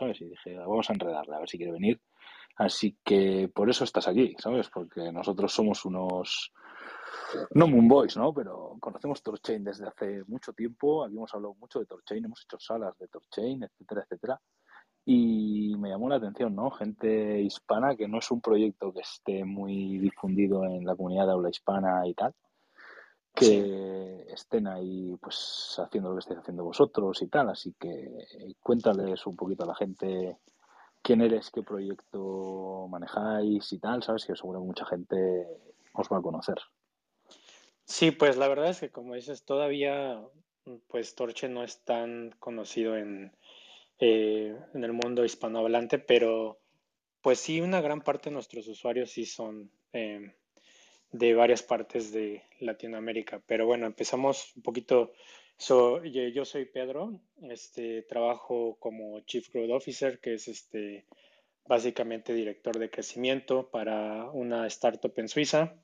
¿sabes? Y dije, vamos a enredarle, a ver si quiere venir. Así que por eso estás aquí, ¿sabes? Porque nosotros somos unos no Moon Boys, ¿no? Pero conocemos Torchain desde hace mucho tiempo. Aquí hemos hablado mucho de Torchain, hemos hecho salas de Torchain, etcétera, etcétera. Y me llamó la atención, ¿no? Gente hispana, que no es un proyecto que esté muy difundido en la comunidad de habla hispana y tal, que estén ahí pues haciendo lo que estáis haciendo vosotros y tal. Así que cuéntales un poquito a la gente quién eres, qué proyecto manejáis y tal, ¿sabes? Que seguro que mucha gente os va a conocer. Sí, pues la verdad es que como dices, todavía pues Torche no es tan conocido en, eh, en el mundo hispanohablante, pero pues sí, una gran parte de nuestros usuarios sí son eh, de varias partes de Latinoamérica. Pero bueno, empezamos un poquito. yo soy Pedro, este, trabajo como Chief Growth Officer, que es este, básicamente director de crecimiento para una startup en Suiza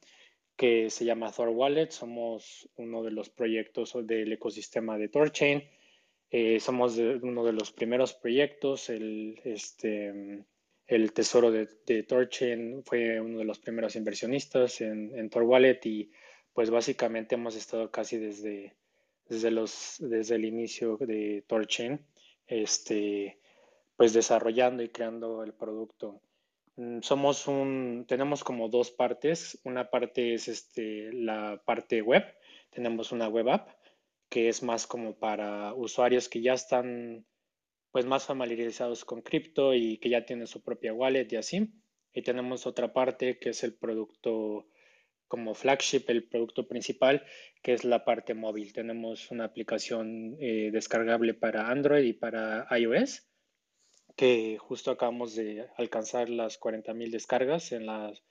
que se llama Thor Wallet. Somos uno de los proyectos del ecosistema de Torchain. Eh, somos uno de los primeros proyectos. Este, el tesoro de, Torchain fue uno de los primeros inversionistas en, Tor Wallet y pues básicamente hemos estado casi desde, desde el inicio de Torchain, este, pues desarrollando y creando el producto. Mm, somos un, tenemos como dos partes. Una parte es este, la parte web. Tenemos una web app que es más como para usuarios que ya están pues más familiarizados con cripto y que ya tienen su propia wallet y así. Y tenemos otra parte que es el producto como flagship, el producto principal, que es la parte móvil. Tenemos una aplicación eh, descargable para Android y para iOS que justo acabamos de alcanzar las 40.000 descargas en las,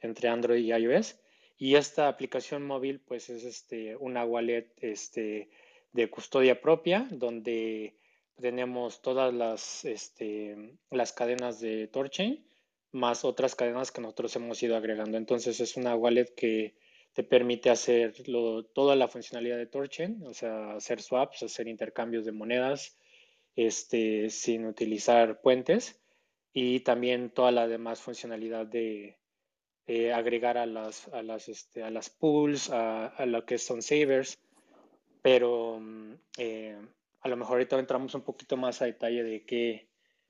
entre Android y iOS. Y esta aplicación móvil, pues es este, una wallet este, de custodia propia, donde tenemos todas las, este, las cadenas de Torchain, más otras cadenas que nosotros hemos ido agregando. Entonces es una wallet que te permite hacer toda la funcionalidad de Torchain, o sea, hacer swaps, hacer intercambios de monedas, este, sin utilizar puentes y también toda la demás funcionalidad de agregar a las, a las, este, a las pools, a, lo que son savers, pero mm, eh, a lo mejor ahorita entramos un poquito más a detalle de qué,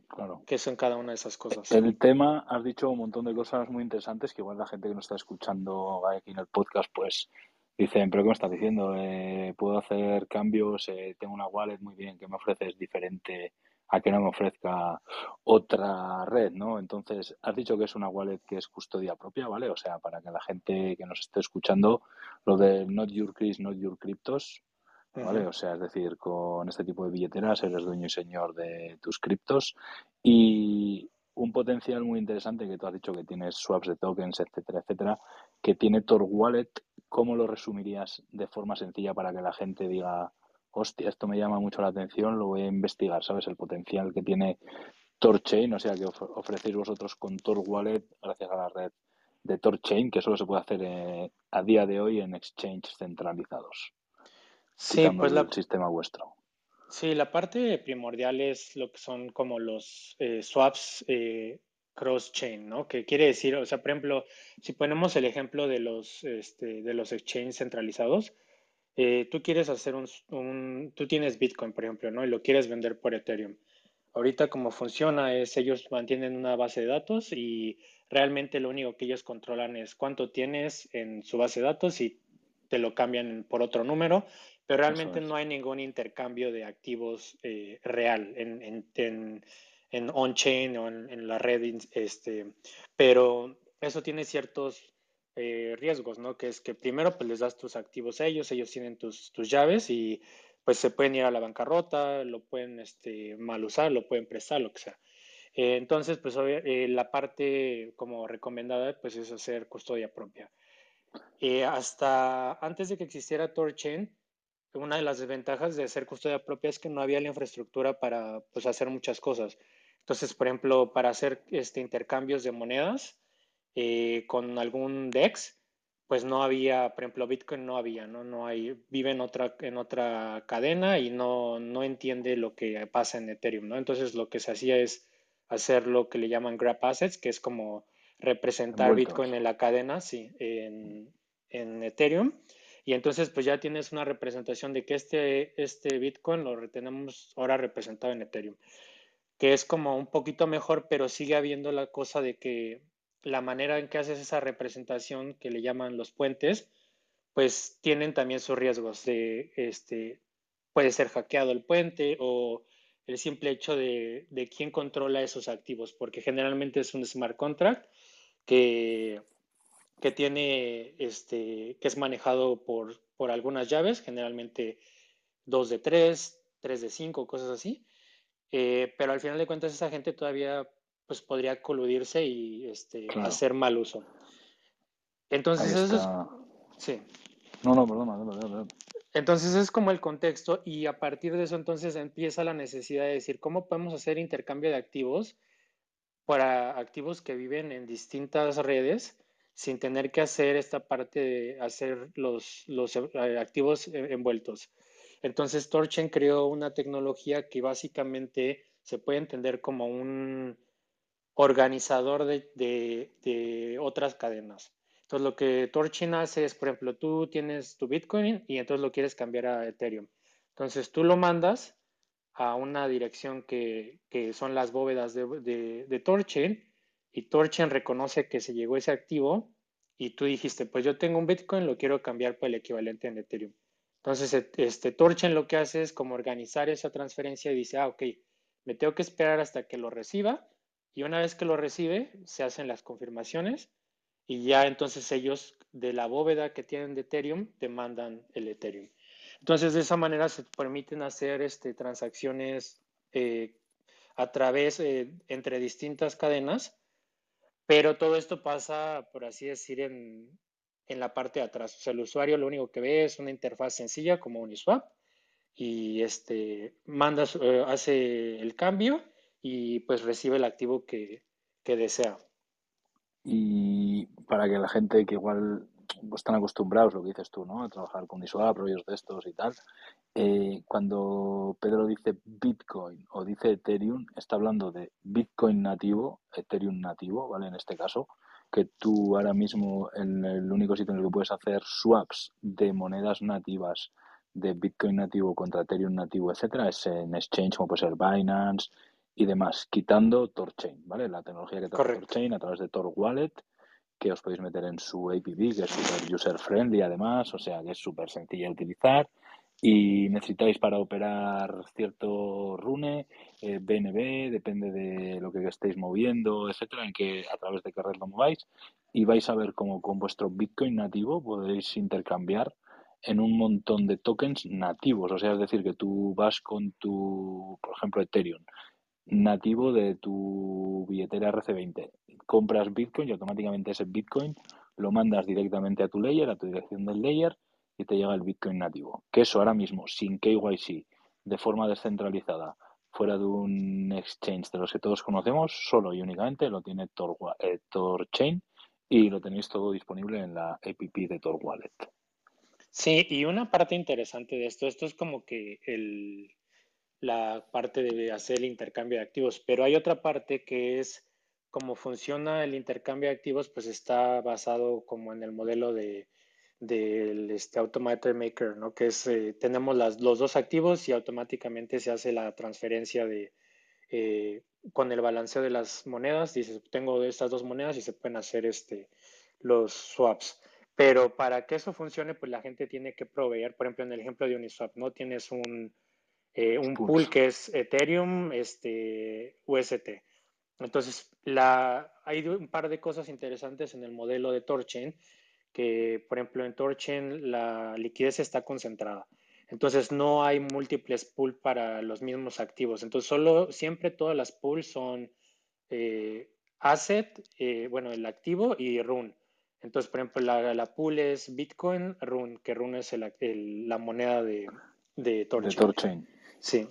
claro. qué son cada una de esas cosas. El tema, has dicho un montón de cosas muy interesantes que igual la gente que nos está escuchando aquí en el podcast, pues Dicen, pero ¿qué me estás diciendo? Eh, puedo hacer cambios, eh, tengo una wallet muy bien que me ofreces diferente a que no me ofrezca otra red, ¿no? Entonces, has dicho que es una wallet que es custodia propia, ¿vale? O sea, para que la gente que nos esté escuchando, lo de not your Chris, not your cryptos, ¿vale? O sea, es decir, con este tipo de billeteras eres dueño y señor de tus criptos y un potencial muy interesante que tú has dicho que tienes swaps de tokens, etcétera, etcétera, que tiene Tor Wallet ¿cómo lo resumirías de forma sencilla para que la gente diga, hostia, esto me llama mucho la atención, lo voy a investigar, ¿sabes? El potencial que tiene Torchain, o sea, que ofrecéis vosotros con Tor Wallet gracias a la red de Torchain, que solo se puede hacer eh, a día de hoy en exchanges centralizados. Sí, pues el sistema vuestro. Sí, la parte primordial es lo que son como los eh, swaps eh, cross-chain, ¿no? Que quiere decir, o sea, por ejemplo, si ponemos el ejemplo de los, este, de los exchanges centralizados, eh, tú quieres hacer un, tú tienes Bitcoin, por ejemplo, ¿no? Y lo quieres vender por Ethereum. Ahorita como funciona es, ellos mantienen una base de datos y realmente lo único que ellos controlan es cuánto tienes en su base de datos y te lo cambian por otro número, pero realmente no hay ningún intercambio de activos eh, real en, en en on-chain o en, la red, este, pero eso tiene ciertos eh, riesgos, ¿no? Que es que primero pues les das tus activos a ellos, ellos tienen tus, tus llaves y pues se pueden ir a la bancarrota, lo pueden este, mal usar, lo pueden prestar, lo que sea. Eh, entonces, pues eh, la parte como recomendada pues es hacer custodia propia. hasta antes de que existiera TorChain, una de las desventajas de hacer custodia propia es que no había la infraestructura para pues, hacer muchas cosas. Entonces, por ejemplo, para hacer este, intercambios de monedas eh, con algún DEX, pues no había, por ejemplo, Bitcoin no había, ¿no? No hay, vive en otra, en otra cadena y no, no entiende lo que pasa en Ethereum, ¿no? Entonces lo que se hacía es hacer lo que le llaman grab assets, que es como representar Bitcoin en la cadena, sí, en, en, Ethereum. Y entonces pues ya tienes una representación de que este, este Bitcoin lo tenemos ahora representado en Ethereum, que es como un poquito mejor, pero sigue habiendo la cosa de que la manera en que haces esa representación que le llaman los puentes, pues tienen también sus riesgos de, este, puede ser hackeado el puente o el simple hecho de, quién controla esos activos, porque generalmente es un smart contract que, que tiene, este, que es manejado por, por algunas llaves, generalmente dos de tres, tres de cinco, cosas así. Eh, pero al final de cuentas esa gente todavía pues podría coludirse y este, hacer mal uso. Entonces, eso es... Sí. No, no, perdona, perdona, perdona. Entonces es como el contexto y a partir de eso entonces empieza la necesidad de decir cómo podemos hacer intercambio de activos para activos que viven en distintas redes sin tener que hacer esta parte de hacer los, los eh, activos envueltos. Entonces Torchen creó una tecnología que básicamente se puede entender como un organizador de, otras cadenas. Entonces, lo que Torchain hace es, por ejemplo, tú tienes tu Bitcoin y entonces lo quieres cambiar a Ethereum. Entonces, tú lo mandas a una dirección que, son las bóvedas de, de, Torchain y Torchain reconoce que se llegó ese activo y tú dijiste, pues yo tengo un Bitcoin, lo quiero cambiar por el equivalente en Ethereum. Entonces, e, este, Torchain lo que hace es como organizar esa transferencia y dice, ah, ok, me tengo que esperar hasta que lo reciba y una vez que lo recibe, se hacen las confirmaciones y ya entonces ellos de la bóveda que tienen de Ethereum te mandan el Ethereum. Entonces de esa manera se permiten hacer este, transacciones eh, a través eh, entre distintas cadenas, pero todo esto pasa, por así decir, en, en la parte de atrás. O sea, el usuario lo único que ve es una interfaz sencilla como Uniswap y este, manda, eh, hace el cambio y pues recibe el activo que, desea. Y para que la gente que igual están acostumbrados, lo que dices tú, ¿no? A trabajar con Iswap, rollos de estos y tal. Eh, cuando Pedro dice Bitcoin o dice Ethereum, está hablando de Bitcoin nativo, Ethereum nativo, ¿vale? En este caso, que tú ahora mismo en el único sitio en el que puedes hacer swaps de monedas nativas de Bitcoin nativo contra Ethereum nativo, etcétera, es en exchange como puede ser Binance, y demás, quitando TorChain, ¿vale? La tecnología que trae TorChain a través de Tor Wallet, que os podéis meter en su APP, que es súper user friendly además, o sea, que es súper sencilla de utilizar. Y necesitáis para operar cierto rune, eh, BNB, depende de lo que estéis moviendo, etcétera, en que a través de qué red lo mováis. Y vais a ver cómo con vuestro Bitcoin nativo podéis intercambiar en un montón de tokens nativos. O sea, es decir, que tú vas con tu, por ejemplo, Ethereum, nativo de tu billetera RC20. Compras Bitcoin y automáticamente ese Bitcoin lo mandas directamente a tu layer, a tu dirección del layer y te llega el Bitcoin nativo. Que eso ahora mismo, sin KYC, de forma descentralizada, fuera de un exchange de los que todos conocemos, solo y únicamente lo tiene Tor, eh, y lo tenéis todo disponible en la app de Tor Wallet. Sí, y una parte interesante de esto, esto es como que el, la parte de hacer el intercambio de activos, pero hay otra parte que es cómo funciona el intercambio de activos, pues está basado como en el modelo de del este Automated Maker, ¿no? Que es, eh, tenemos las, los dos activos y automáticamente se hace la transferencia de, eh, con el balanceo de las monedas, dices, tengo estas dos monedas y se pueden hacer este, los swaps. Pero para que eso funcione, pues la gente tiene que proveer, por ejemplo, en el ejemplo de Uniswap, ¿no? Tienes un, eh, un pool que es Ethereum, este, UST. Entonces, la, hay un par de cosas interesantes en el modelo de Torchain, que por ejemplo en Torchain la liquidez está concentrada. Entonces no hay múltiples pools para los mismos activos. Entonces solo, siempre todas las pools son eh, asset, eh, bueno, el activo y run. Entonces, por ejemplo, la, la pool es Bitcoin, Run, que Run es la moneda de, de Torchain. Sí.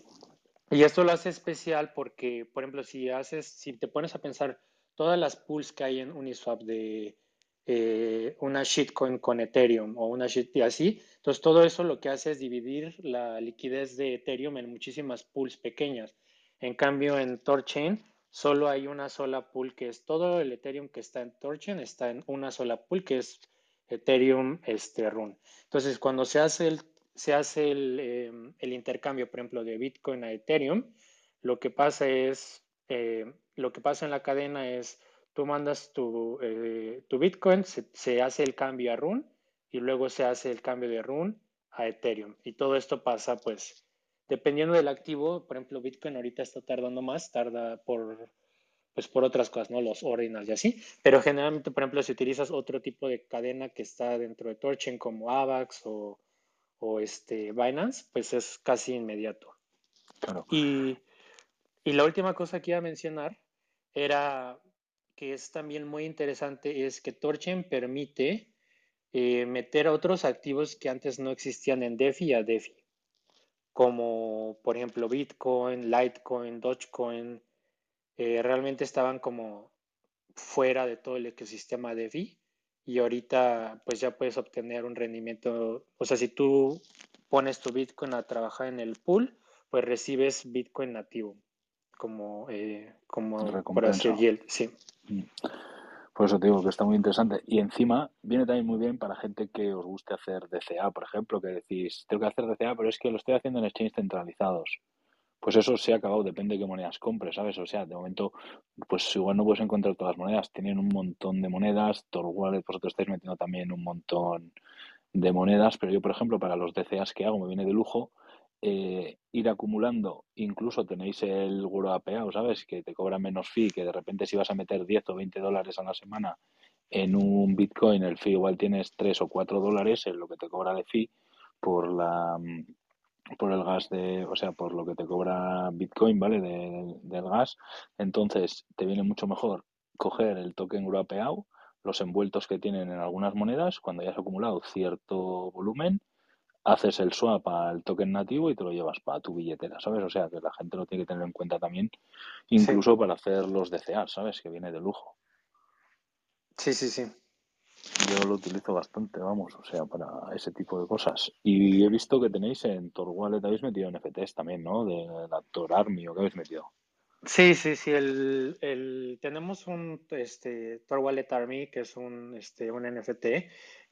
Y esto lo hace especial porque, por ejemplo, si haces, si te pones a pensar todas las pools que hay en Uniswap de eh, una shitcoin con Ethereum o una shit y así, entonces todo eso lo que hace es dividir la liquidez de Ethereum en muchísimas pools pequeñas. En cambio, en Torchain solo hay una sola pool que es todo el Ethereum que está en Torchain está en una sola pool que es Ethereum este. Entonces, cuando se hace el se hace em, el, intercambio, por ejemplo, de Bitcoin a Ethereum, lo que pasa es, eh, lo que pasa en la cadena es, tú mandas tu, eh, tu Bitcoin, se, hace el cambio a Run y luego se hace el cambio de Run a Ethereum. Y todo esto pasa, pues, dependiendo del activo, por ejemplo, Bitcoin ahorita está tardando más, tarda por, pues, por otras cosas, ¿no? Los ordinals y así. Pero generalmente, por ejemplo, si utilizas otro tipo de cadena que está dentro de Torchain como AVAX o o este Binance, pues es casi inmediato. Y, la última cosa que iba a mencionar era que es también muy interesante, es que Torchain permite eh, meter otros activos que antes no existían en DeFi a DeFi, como por ejemplo Bitcoin, Litecoin, Dogecoin, eh, realmente estaban como fuera de todo el ecosistema DeFi y ahorita pues ya puedes obtener un rendimiento, o sea, si tú pones tu Bitcoin a trabajar en el pool, pues recibes Bitcoin nativo como, eh, como para hacer yield, sí. Mm. Por eso te digo que está muy interesante. Y encima viene también muy bien para gente que os guste hacer DCA, por ejemplo, que decís, tengo que hacer DCA, pero es que lo estoy haciendo en exchanges centralizados pues eso se ha acabado, depende de qué monedas compres, ¿sabes? O sea, de momento, pues igual no puedes encontrar todas las monedas, tienen un montón de monedas, Tor Wallet, vosotros estáis metiendo también un montón de monedas, pero yo, por ejemplo, para los DCAs que hago, me viene de lujo eh, ir acumulando, incluso tenéis el Guru APA, ¿sabes? Que te cobra menos fee, que de repente si vas a meter 10 o 20 dólares a la semana en un Bitcoin, el fee igual tienes 3 o 4 dólares en lo que te cobra de fee por la por el gas de, o sea, por lo que te cobra Bitcoin, ¿vale? del gas. Entonces, te viene mucho mejor coger el token Grapeau, los envueltos que tienen en algunas monedas, cuando ya has acumulado cierto volumen, haces el swap al token nativo y te lo llevas para tu billetera, ¿sabes? O sea, que la gente lo tiene que tener en cuenta también, incluso para hacer los DCA, ¿sabes? Que viene de lujo. Sí, sí, sí. Yo lo utilizo bastante, vamos, o sea, para ese tipo de cosas. Y he visto que tenéis en Tor Wallet, habéis metido NFTs también, ¿no? De la Tor Army, ¿o qué habéis metido? Sí, sí, sí. El, el, tenemos un este, Tor Wallet Army, que es un, este, un NFT,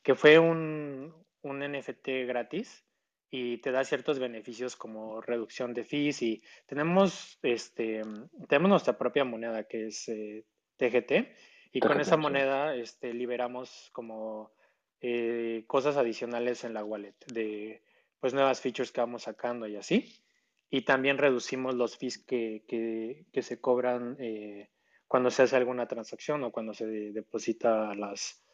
que fue un, un NFT gratis y te da ciertos beneficios como reducción de fees y tenemos, este, tenemos nuestra propia moneda que es TGT eh, y con esa moneda este, liberamos como eh, cosas adicionales en la wallet de pues nuevas features que vamos sacando y así. Y también reducimos los fees que, que, se cobran eh, cuando se hace alguna transacción o cuando se deposita a las,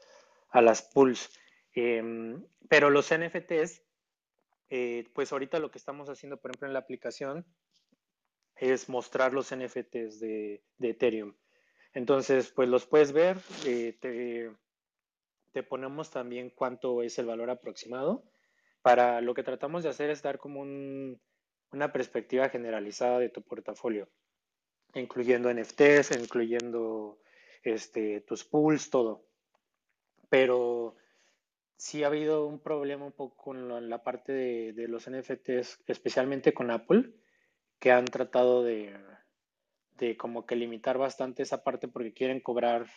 a las pools. Em, pero los NFTs, eh, pues ahorita lo que estamos haciendo, por ejemplo, en la aplicación, es mostrar los NFTs de, de Ethereum. Entonces, pues los puedes ver, eh, te, ponemos también cuánto es el valor aproximado. Para lo que tratamos de hacer es dar como una perspectiva generalizada de tu portafolio, incluyendo NFTs, incluyendo este, tus pools, todo. Pero sí ha habido un problema un poco con la, parte de los NFTs, especialmente con Apple, que han tratado de, de como que limitar bastante esa parte porque quieren cobrar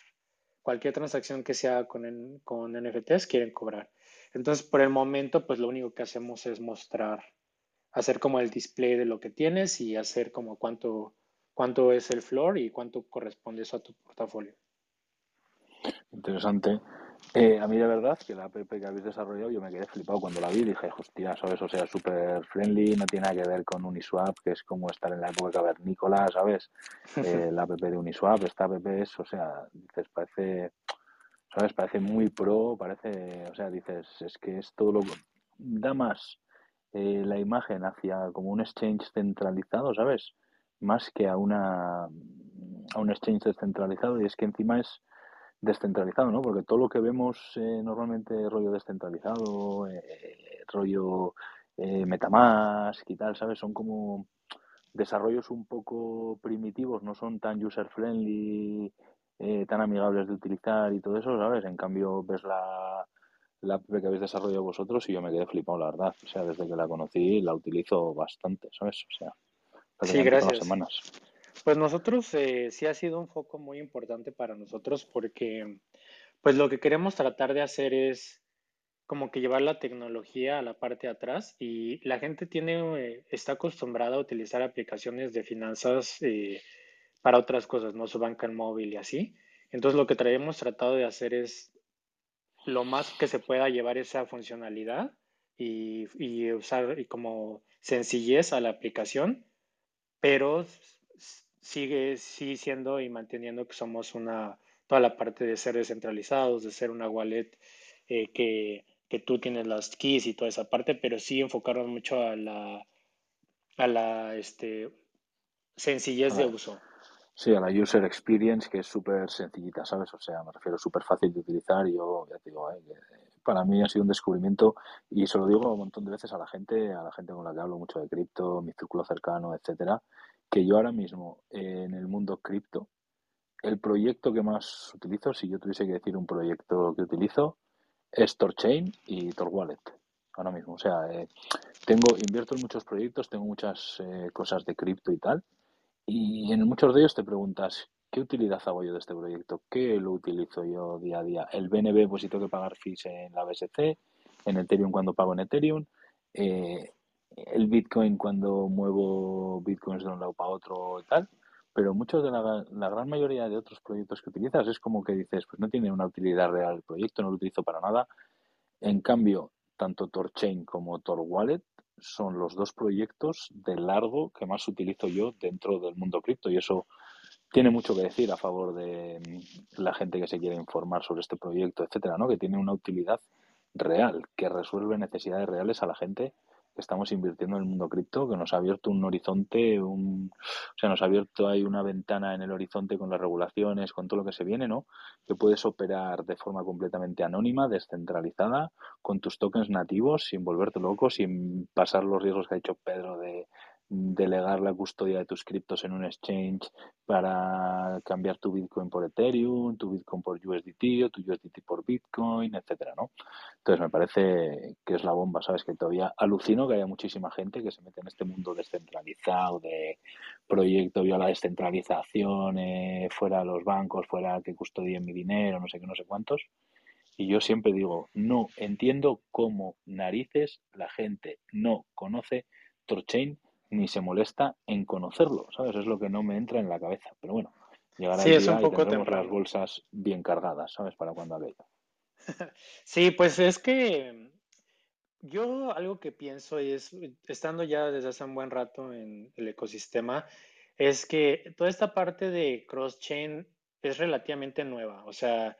cualquier transacción que sea con, con NFTs, quieren cobrar. Entonces, por el momento, pues lo único que hacemos es mostrar, hacer como el display de lo que tienes y hacer como cuánto, cuánto es el floor y cuánto corresponde eso a tu portafolio. Interesante. Eh, a mí de verdad que la app que habéis desarrollado yo me quedé flipado cuando la vi. Dije, hostia, ¿sabes? O sea, súper friendly, no tiene nada que ver con Uniswap, que es como estar en la época cavernícola, ¿sabes? Eh, la app de Uniswap, esta app es, o sea, dices, parece, ¿sabes? Parece muy pro, parece, o sea, dices, es que es todo lo... Da más eh, la imagen hacia como un exchange centralizado, ¿sabes? Más que a una a un exchange descentralizado y es que encima es descentralizado, ¿no? Porque todo lo que vemos eh, normalmente rollo descentralizado, eh, rollo eh, Metamask y tal, ¿sabes? Son como desarrollos un poco primitivos, no son tan user friendly, eh, tan amigables de utilizar y todo eso, ¿sabes? En cambio, ves la, la app que habéis desarrollado vosotros y yo me quedé flipado, la verdad. O sea, desde que la conocí la utilizo bastante, ¿sabes? O sea, sí, gracias. semanas. Pues nosotros eh, sí ha sido un foco muy importante para nosotros porque pues lo que queremos tratar de hacer es como que llevar la tecnología a la parte de atrás y la gente tiene, eh, está acostumbrada a utilizar aplicaciones de finanzas eh, para otras cosas, ¿no? Su banca en móvil y así. Entonces lo que hemos tratado de hacer es lo más que se pueda llevar esa funcionalidad y, y usar y como sencillez a la aplicación, pero sigue, sigue siendo y manteniendo que somos una, toda la parte de ser descentralizados, de ser una wallet eh, que que tú tienes las keys y toda esa parte, pero sí enfocaron mucho a la, a la este, sencillez de uso. Sí, a la user experience, que es súper sencillita, ¿sabes? O sea, me refiero súper fácil de utilizar y yo, ya te digo, eh, para mí ha sido un descubrimiento y se lo digo un montón de veces a la gente, a la gente con la que hablo mucho de cripto, mi círculo cercano, etcétera, que yo ahora mismo en el mundo cripto, el proyecto que más utilizo, si yo tuviese que decir un proyecto que utilizo, es Torchain y Torwallet ahora mismo. O sea, eh, tengo, invierto en muchos proyectos, tengo muchas eh, cosas de cripto y tal, y en muchos de ellos te preguntas, ¿qué utilidad hago yo de este proyecto? ¿Qué lo utilizo yo día a día? El BNB, pues si tengo que pagar fees en la BSC, en Ethereum cuando pago en Ethereum, eh, el Bitcoin cuando muevo Bitcoins de un lado para otro y tal pero muchos de la, gran mayoría de otros proyectos que utilizas es como que dices, pues no tiene una utilidad real el proyecto, no lo utilizo para nada. En cambio, tanto Torchain como TorWallet son los dos proyectos de largo que más utilizo yo dentro del mundo cripto y eso tiene mucho que decir a favor de mm, la gente que se quiere informar sobre este proyecto, etcétera, ¿no? Que tiene una utilidad real, que resuelve necesidades reales a la gente estamos invirtiendo en el mundo cripto, que nos ha abierto un horizonte, un, o sea, nos ha abierto ahí una ventana en el horizonte con las regulaciones, con todo lo que se viene, ¿no? Que puedes operar de forma completamente anónima, descentralizada, con tus tokens nativos, sin volverte loco, sin pasar los riesgos que ha dicho Pedro de delegar la custodia de tus criptos en un exchange para cambiar tu Bitcoin por Ethereum, tu Bitcoin por USDT o tu USDT por Bitcoin, etcétera, ¿no? Entonces me parece que es la bomba, ¿sabes? Que todavía alucino que haya muchísima gente que se mete en este mundo descentralizado de proyecto vía la descentralización, eh, fuera los bancos, fuera que custodien mi dinero, no sé qué, no sé cuántos. Y yo siempre digo, no entiendo cómo narices la gente no conoce Torchain ni se molesta en conocerlo, ¿sabes? Es lo que no me entra en la cabeza. Pero bueno, llegará el día y tendremos las bolsas bien cargadas, ¿sabes? Para cuando aquello. sí, pues es que yo algo que pienso es, estando ya desde hace un buen rato en el ecosistema, es que toda esta parte de cross-chain es relativamente nueva. O sea,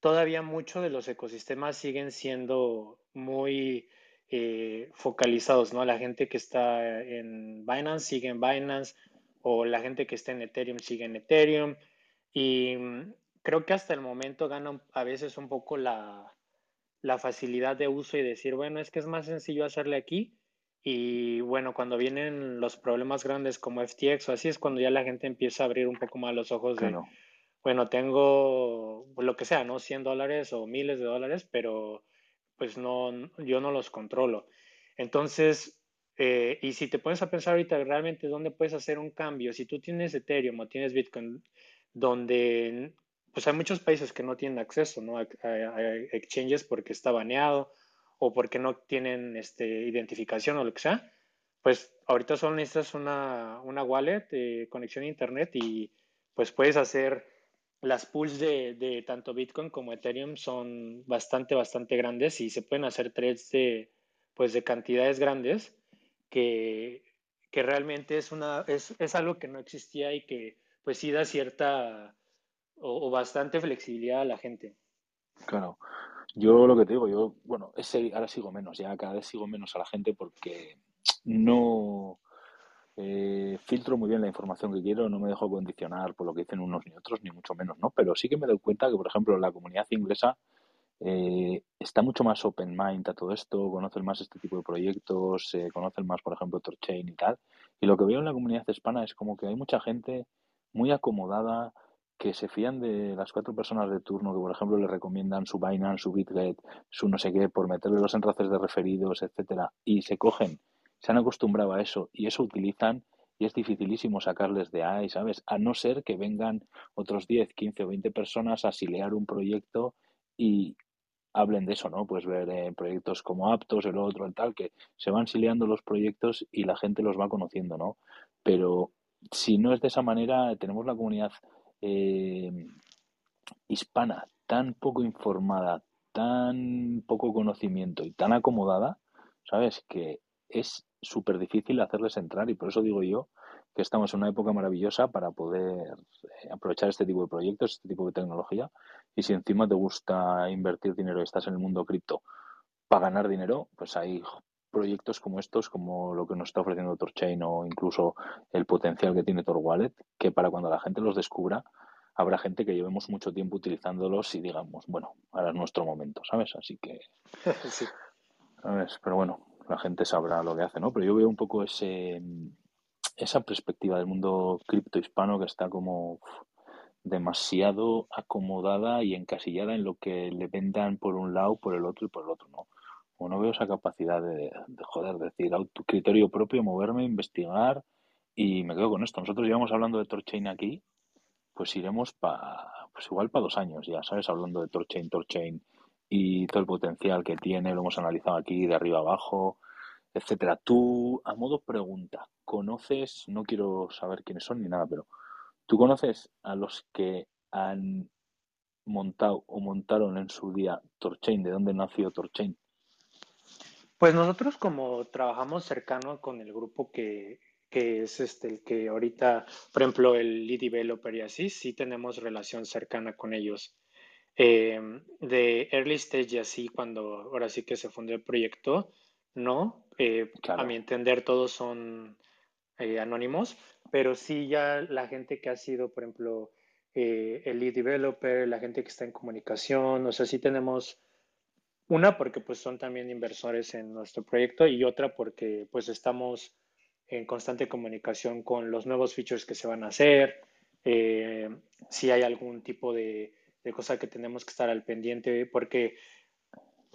todavía muchos de los ecosistemas siguen siendo muy eh, focalizados, ¿no? La gente que está en Binance sigue en Binance o la gente que está en Ethereum sigue en Ethereum y mm, creo que hasta el momento gana a veces un poco la, la facilidad de uso y decir, bueno, es que es más sencillo hacerle aquí y bueno, cuando vienen los problemas grandes como FTX o así es cuando ya la gente empieza a abrir un poco más los ojos de, bueno, tengo lo que sea, ¿no? 100 dólares o miles de dólares, pero pues no, yo no los controlo. Entonces, eh, y si te pones a pensar ahorita realmente dónde puedes hacer un cambio, si tú tienes Ethereum o tienes Bitcoin, donde pues hay muchos países que no tienen acceso ¿no? a, exchanges porque está baneado o porque no tienen este, identificación o lo que sea, pues ahorita solo necesitas una, una wallet, eh, conexión a internet y pues puedes hacer las pools de, tanto Bitcoin como Ethereum son bastante, bastante grandes y se pueden hacer trades de, pues, de cantidades grandes que, que realmente es, una, es, es, algo que no existía y que pues sí da cierta o, bastante flexibilidad a la gente. Claro. Yo lo que te digo, yo, bueno, ese, ahora sigo menos, ya cada vez sigo menos a la gente porque no, eh, filtro muy bien la información que quiero, no me dejo condicionar por lo que dicen unos ni otros, ni mucho menos, ¿no? Pero sí que me doy cuenta que, por ejemplo, la comunidad inglesa eh, está mucho más open mind a todo esto, conocen más este tipo de proyectos, se conocen más, por ejemplo, Torchain y tal. Y lo que veo en la comunidad hispana es como que hay mucha gente muy acomodada, que se fían de las cuatro personas de turno que, por ejemplo, le recomiendan su Binance, su Bitget, su no sé qué, por meterle los enlaces de referidos, etcétera, y se cogen, se han acostumbrado a eso y eso utilizan y es dificilísimo sacarles de ahí, ¿sabes? A no ser que vengan otros 10, 15 o 20 personas a silear un proyecto y hablen de eso, ¿no? Pues ver eh, proyectos como Aptos, el otro, el tal, que se van sileando los proyectos y la gente los va conociendo, ¿no? Pero si no es de esa manera, tenemos la comunidad eh, hispana tan poco informada, tan poco conocimiento y tan acomodada, ¿sabes? Que es súper difícil hacerles entrar y por eso digo yo que estamos en una época maravillosa para poder eh, aprovechar este tipo de proyectos, este tipo de tecnología y si encima te gusta invertir dinero y estás en el mundo cripto para ganar dinero, pues hay proyectos como estos, como lo que nos está ofreciendo Torchain o incluso el potencial que tiene Tor Wallet, que para cuando la gente los descubra, habrá gente que llevemos mucho tiempo utilizándolos y digamos, bueno, ahora es nuestro momento, ¿sabes? Así que, sí. ¿sabes? Pero bueno, la gente sabrá lo que hace, ¿no? Pero yo veo un poco ese esa perspectiva del mundo cripto hispano que está como demasiado acomodada y encasillada en lo que le vendan por un lado, por el otro y por el otro, ¿no? o no veo esa capacidad de, de joder, decir, a tu criterio propio, moverme, investigar y me quedo con esto. Nosotros llevamos hablando de Torchain aquí, pues iremos para, pues igual para dos años ya, ¿sabes? Hablando de Torchain, Torchain y todo el potencial que tiene, lo hemos analizado aquí de arriba abajo, etcétera. Tú, a modo pregunta, ¿conoces, no quiero saber quiénes son ni nada, pero ¿tú conoces a los que han montado o montaron en su día Torchain? ¿De dónde nació Torchain? Pues nosotros como trabajamos cercano con el grupo que, es este el que ahorita, por ejemplo, el lead developer y así, sí tenemos relación cercana con ellos. Em, de early stage y así, cuando ahora sí que se fundó el proyecto, no. Eh, a mi entender, todos son eh, anónimos, pero sí ya la gente que ha sido, por ejemplo, eh, el lead developer, la gente que está en comunicación, o sea, sí tenemos una porque pues son también inversores en nuestro proyecto y otra porque pues estamos en constante comunicación con los nuevos features que se van a hacer, eh, si hay algún tipo de, cosa que tenemos que estar al pendiente, porque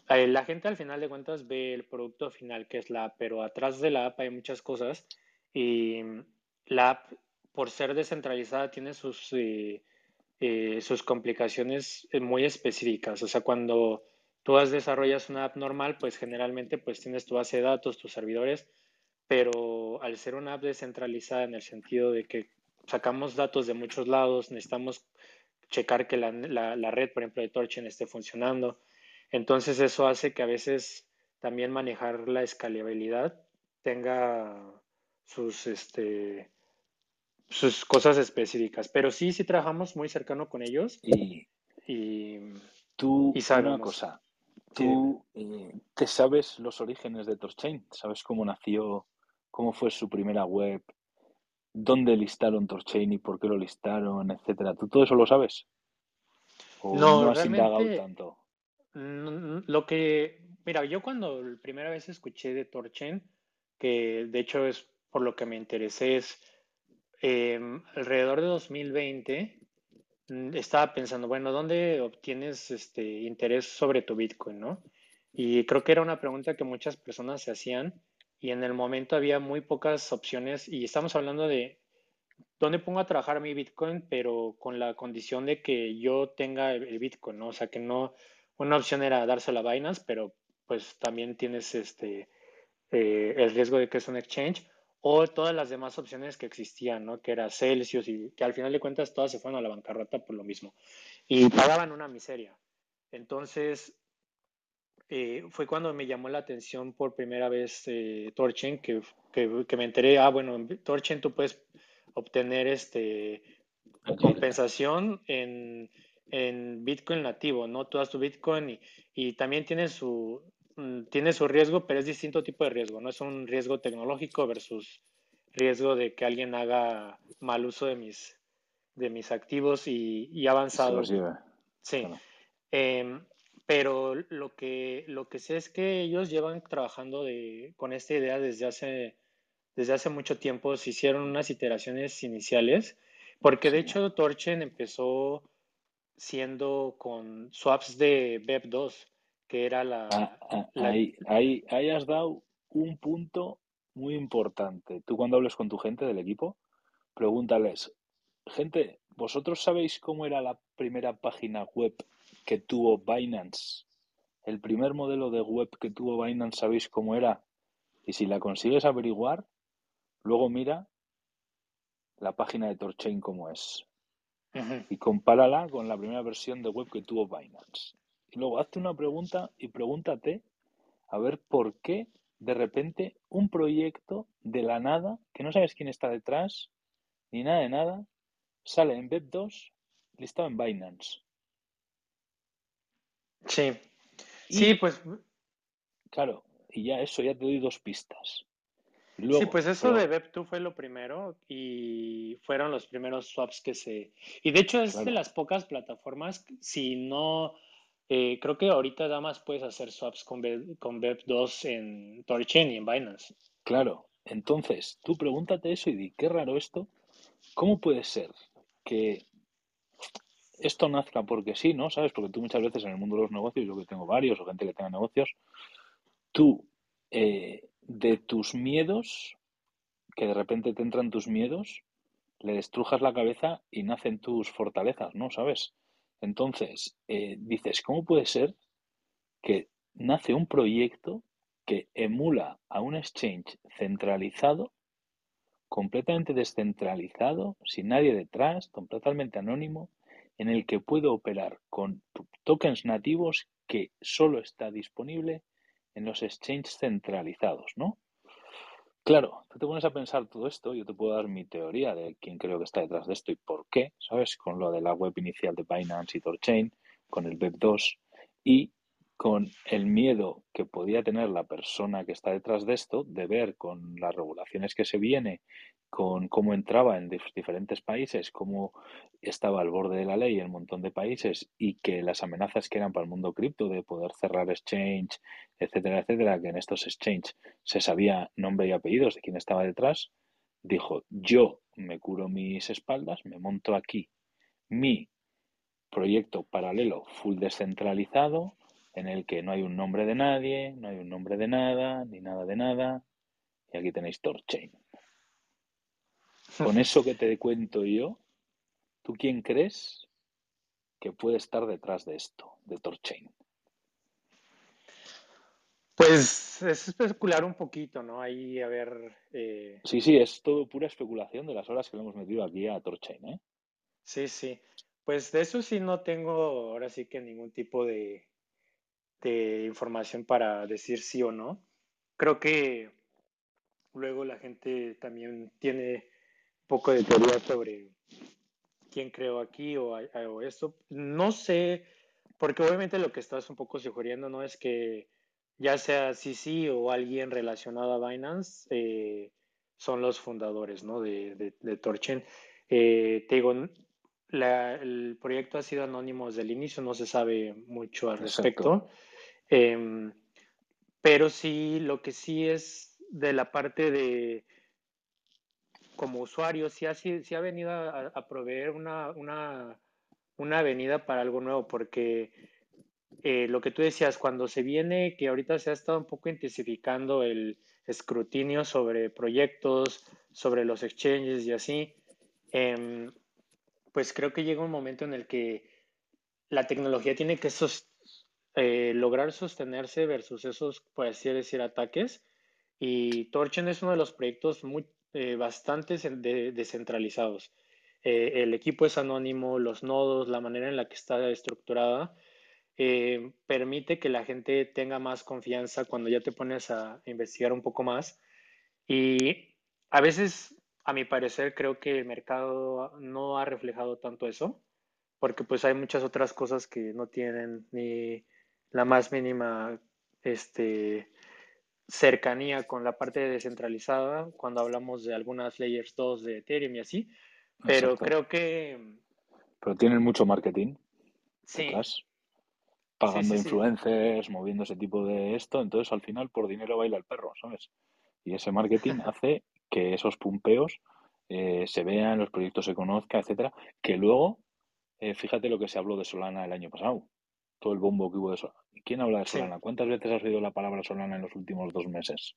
eh, la gente al final de cuentas ve el producto final que es la app, pero atrás de la app hay muchas cosas y la app por ser descentralizada tiene sus, eh, sus complicaciones muy específicas, o sea, cuando tú desarrollas una app normal, pues generalmente pues tienes tu base de datos, tus servidores, pero al ser una app descentralizada en el sentido de que sacamos datos de muchos lados, necesitamos checar que la, red, por ejemplo, de Torchen esté funcionando. Entonces eso hace que a veces también manejar la escalabilidad tenga sus, este, sus cosas específicas. Pero sí, sí trabajamos muy cercano con ellos. Y, y tú, y una cosa, ¿Tú eh, te sabes los orígenes de Torchain? ¿Sabes cómo nació? ¿Cómo fue su primera web? ¿Dónde listaron Torchain y por qué lo listaron, etcétera? ¿Tú todo eso lo sabes? ¿O no, has indagado tanto? Lo que, mira, yo cuando la primera vez escuché de Torchain, que de hecho es por lo que me interesé, es em, alrededor de 2020 Mm, estaba pensando, bueno, ¿dónde obtienes este interés sobre tu Bitcoin, no? Y creo que era una pregunta que muchas personas se hacían y en el momento había muy pocas opciones y estamos hablando de dónde pongo a trabajar mi Bitcoin, pero con la condición de que yo tenga el Bitcoin, ¿no? O sea, que no, una opción era dárselo a Binance, pero pues también tienes este eh, el riesgo de que es un exchange o todas las demás opciones que existían, ¿no? Que era Celsius y que al final de cuentas todas se fueron a la bancarrota por lo mismo. Y pagaban una miseria. Entonces, eh, fue cuando me llamó la atención por primera vez eh, Torchen, que, que, me enteré, ah, bueno, en Torchen tú puedes obtener este compensación en, en Bitcoin nativo, ¿no? Tú das tu Bitcoin y, y también tiene su, Mm, tiene su riesgo, pero es distinto tipo de riesgo, ¿no? Es un riesgo tecnológico versus riesgo de que alguien haga mal uso de mis, de mis activos y, y avanzado. Sí. Em, pero lo que, lo que sé es que ellos llevan trabajando de, con esta idea desde hace, desde hace mucho tiempo. Se hicieron unas iteraciones iniciales, porque de hecho Torchen empezó siendo con swaps de BEP2, que era la... Ah, ah, ahí, ahí, ahí has dado un punto muy importante. Tú cuando hables con tu gente del equipo, pregúntales, gente, ¿vosotros sabéis cómo era la primera página web que tuvo Binance? El primer modelo de web que tuvo Binance, ¿sabéis cómo era? Y si la consigues averiguar, luego mira la página de Torchain cómo es. Y compárala con la primera versión de web que tuvo Binance. Y luego hazte una pregunta y pregúntate a ver por qué de repente un proyecto de la nada, que no sabes quién está detrás, ni nada de nada, sale en Web2 listado en Binance. Sí. sí, pues. Claro, y ya eso, ya te doy dos pistas. sí, pues eso de Web2 fue lo primero y fueron los primeros swaps que se... Y de hecho es de las pocas plataformas, si no eh, creo que ahorita nada más puedes hacer swaps con, con BEP2 en Torchain y en Binance. Claro, entonces tú pregúntate eso y di, qué raro esto. ¿Cómo puede ser que esto nazca porque sí, ¿no? ¿Sabes? Porque tú muchas veces en el mundo de los negocios, yo que tengo varios o gente que tenga negocios, tú eh, de tus miedos, que de repente te entran tus miedos, le destrujas la cabeza y nacen tus fortalezas, ¿no? ¿Sabes? Entonces, eh, dices, ¿cómo puede ser que nace un proyecto que emula a un exchange centralizado, completamente descentralizado, sin nadie detrás, totalmente anónimo, en el que puedo operar con tokens nativos que solo está disponible en los exchanges centralizados, ¿no? Claro, tú te pones a pensar todo esto, yo te puedo dar mi teoría de quién creo que está detrás de esto y por qué, ¿sabes? Con lo de la web inicial de Binance y Torchain, con el Web2 y con el miedo que podía tener la persona que está detrás de esto de ver con las regulaciones que se viene con cómo entraba en diferentes países, cómo estaba al borde de la ley en un montón de países y que las amenazas que eran para el mundo cripto de poder cerrar exchange, etcétera, etcétera, que en estos exchange se sabía nombre y apellidos de quién estaba detrás, dijo, yo me curo mis espaldas, me monto aquí. Mi proyecto paralelo full descentralizado en el que no hay un nombre de nadie, no hay un nombre de nada, ni nada de nada, y aquí tenéis Torchain. Con eso que te cuento yo, ¿tú quién crees que puede estar detrás de esto, de Torchain? Pues es especular un poquito, ¿no? Ahí a ver. Eh, sí, sí, es todo pura especulación de las horas que le hemos metido aquí a Torchain, ¿eh? Sí, sí. Pues de eso sí no tengo ahora sí que ningún tipo de, de información para decir sí o no. Creo que luego la gente también tiene poco de teoría sobre quién creó aquí o, o esto. No sé, porque obviamente lo que estás un poco sugiriendo no es que ya sea CC o alguien relacionado a Binance eh, son los fundadores ¿no? de, de, Torchen. Eh, te digo, el proyecto ha sido anónimo desde el inicio, no se sabe mucho al respecto. Em, pero sí, lo que sí es de la parte de como usuario, sí ha, sí ha venido a, proveer una, una, una, avenida para algo nuevo, porque eh, lo que tú decías, cuando se viene, que ahorita se ha estado un poco intensificando el escrutinio sobre proyectos, sobre los exchanges y así, em, pues creo que llega un momento en el que la tecnología tiene que eh, lograr sostenerse versus esos, por así decir, ataques. Y Torchen es uno de los proyectos muy eh, bastante descentralizados. Eh, el equipo es anónimo, los nodos, la manera en la que está estructurada, eh, permite que la gente tenga más confianza cuando ya te pones a investigar un poco más. Y a veces, a mi parecer, creo que el mercado no ha reflejado tanto eso, porque pues hay muchas otras cosas que no tienen ni la más mínima este, cercanía con la parte descentralizada cuando hablamos de algunas layers 2 de Ethereum y así, pero creo que... Pero tienen mucho marketing. Sí. pagando influencers, moviendo ese tipo de esto, entonces al final por dinero baila el perro, ¿sabes? Y ese marketing hace que esos pumpeos eh, se vean, los proyectos se conozcan, etcétera, que luego, eh, fíjate lo que se habló de Solana el año pasado, todo el bombo que hubo de Solana. ¿Quién habla de Solana? ¿Cuántas veces has oído la palabra Solana en los últimos dos meses?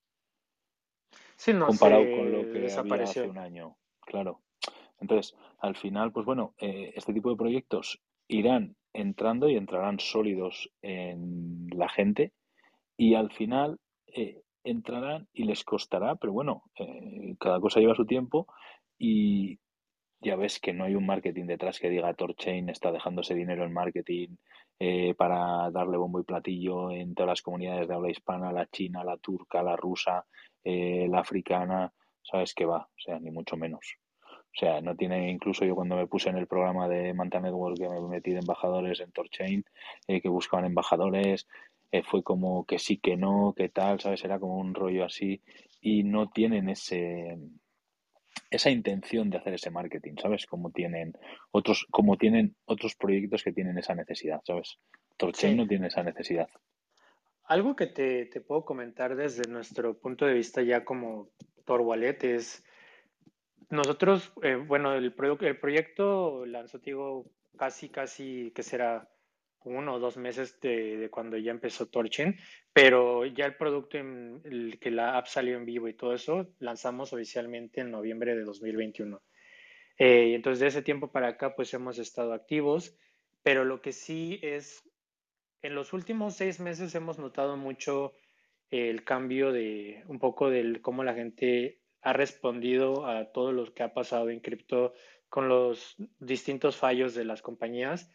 Sí, no Comparado con lo que había hace un año. Claro. Entonces, al final, pues bueno, eh, este tipo de proyectos irán entrando y entrarán sólidos en la gente y al final eh, entrarán y les costará, pero bueno, eh, cada cosa lleva su tiempo y ya ves que no hay un marketing detrás que diga Torchain está dejándose dinero en marketing eh, para darle bombo y platillo en todas las comunidades de habla hispana, la china, la turca, la rusa, eh, la africana, sabes que va, o sea, ni mucho menos. O sea, no tiene, incluso yo cuando me puse en el programa de Manta Network que me metí de embajadores en Torchain, eh, que buscaban embajadores, fue como que sí, que no, que tal, ¿sabes? Era como un rollo así y no tienen ese, esa intención de hacer ese marketing, ¿sabes? Como tienen otros, como tienen otros proyectos que tienen esa necesidad, ¿sabes? Torchain no tiene esa necesidad. Algo que te, puedo comentar desde nuestro punto de vista ya como Tor Wallet es, nosotros, eh, bueno, el, el proyecto lanzó, digo, casi, casi, que será uno o dos meses de, cuando ya empezó Torchen, pero ya el producto, en el que la app salió en vivo y todo eso, lanzamos oficialmente en noviembre de 2021. Eh, entonces, de ese tiempo para acá, pues hemos estado activos, pero lo que sí es, en los últimos seis meses hemos notado mucho el cambio de un poco del cómo la gente ha respondido a todo lo que ha pasado en cripto con los distintos fallos de las compañías.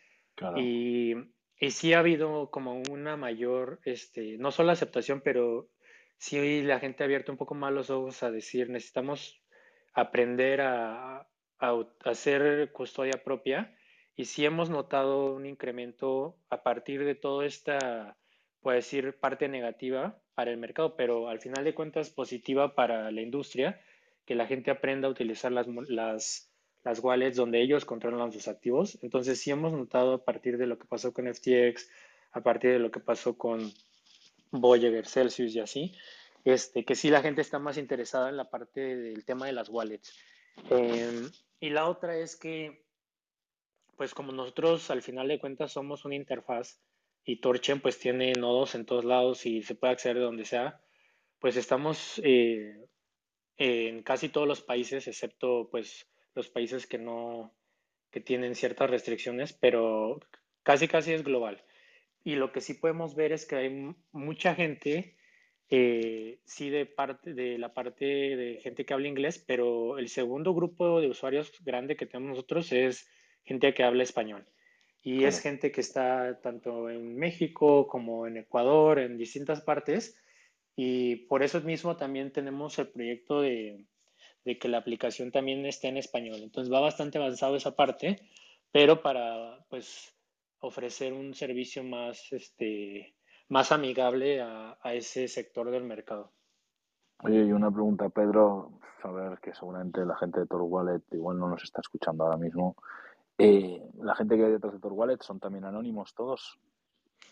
Y y sí ha habido como una mayor, este, no solo aceptación, pero sí la gente ha abierto un poco más los ojos a decir, necesitamos aprender a, hacer custodia propia. Y sí hemos notado un incremento a partir de toda esta, puede decir, parte negativa para el mercado, pero al final de cuentas positiva para la industria, que la gente aprenda a utilizar las, las las wallets donde ellos controlan sus activos. Entonces sí hemos notado a partir de lo que pasó con FTX, a partir de lo que pasó con Voyager, Celsius y así, este, que sí la gente está más interesada en la parte del tema de las wallets. Em, y la otra es que, pues como nosotros al final de cuentas somos una interfaz y Torchen pues tiene nodos en todos lados y se puede acceder de donde sea, pues estamos eh, en casi todos los países excepto pues los países que no, que tienen ciertas restricciones, pero casi casi es global. Y lo que sí podemos ver es que hay mucha gente, eh, sí de parte de la parte de gente que habla inglés, pero el segundo grupo de usuarios grande que tenemos nosotros es gente que habla español. Y es gente que está tanto en México como en Ecuador, en distintas partes. Y por eso mismo también tenemos el proyecto de, de que la aplicación también esté en español. Entonces va bastante avanzado esa parte, pero para pues ofrecer un servicio más, este, más amigable a, ese sector del mercado. Oye, y una pregunta, Pedro, a ver, que seguramente la gente de Tor Wallet igual no nos está escuchando ahora mismo. Eh, ¿La gente que hay detrás de Tor Wallet son también anónimos todos?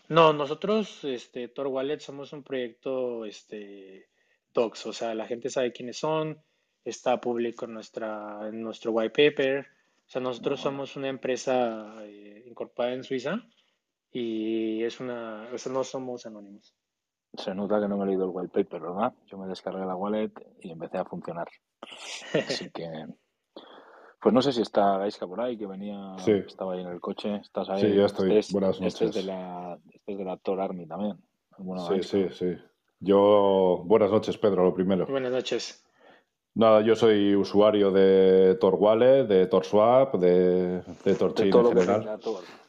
No, nosotros, este, Tor Wallet, somos un proyecto, este, Docs, o sea, la gente sabe quiénes son, está público en, nuestra, en nuestro white paper. O sea, nosotros somos una empresa eh, incorporada en Suiza y es una, o sea, no somos anónimos. Se nota que no me he leído el white paper, ¿verdad? Yo me descargué la wallet y empecé a funcionar. Así que, pues no sé si está Gaiska por ahí, que venía, estaba ahí en el coche. ¿Estás ahí? Sí, ya estoy. Este Buenas noches. Este es de la, este es de la Tor Army también. sí, sí, sí. Yo, buenas noches, Pedro, lo primero. Buenas noches. Nada, yo soy usuario de Tor Wallet, de Tor Swap, de, de Torchain en general.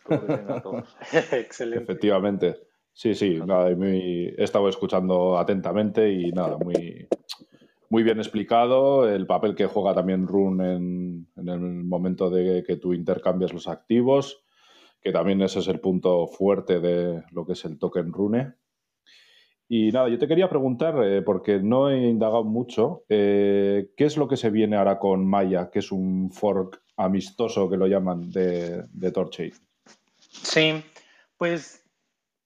Excelente. Efectivamente. Sí, sí, nada, he estado escuchando atentamente y nada, muy, muy bien explicado el papel que juega también Run en, en, el momento de que tú intercambias los activos, que también ese es el punto fuerte de lo que es el token Rune. Y nada, yo te quería preguntar, eh, porque no he indagado mucho, eh, ¿qué es lo que se viene ahora con Maya, que es un fork amistoso que lo llaman de, de Torchain? Sí, pues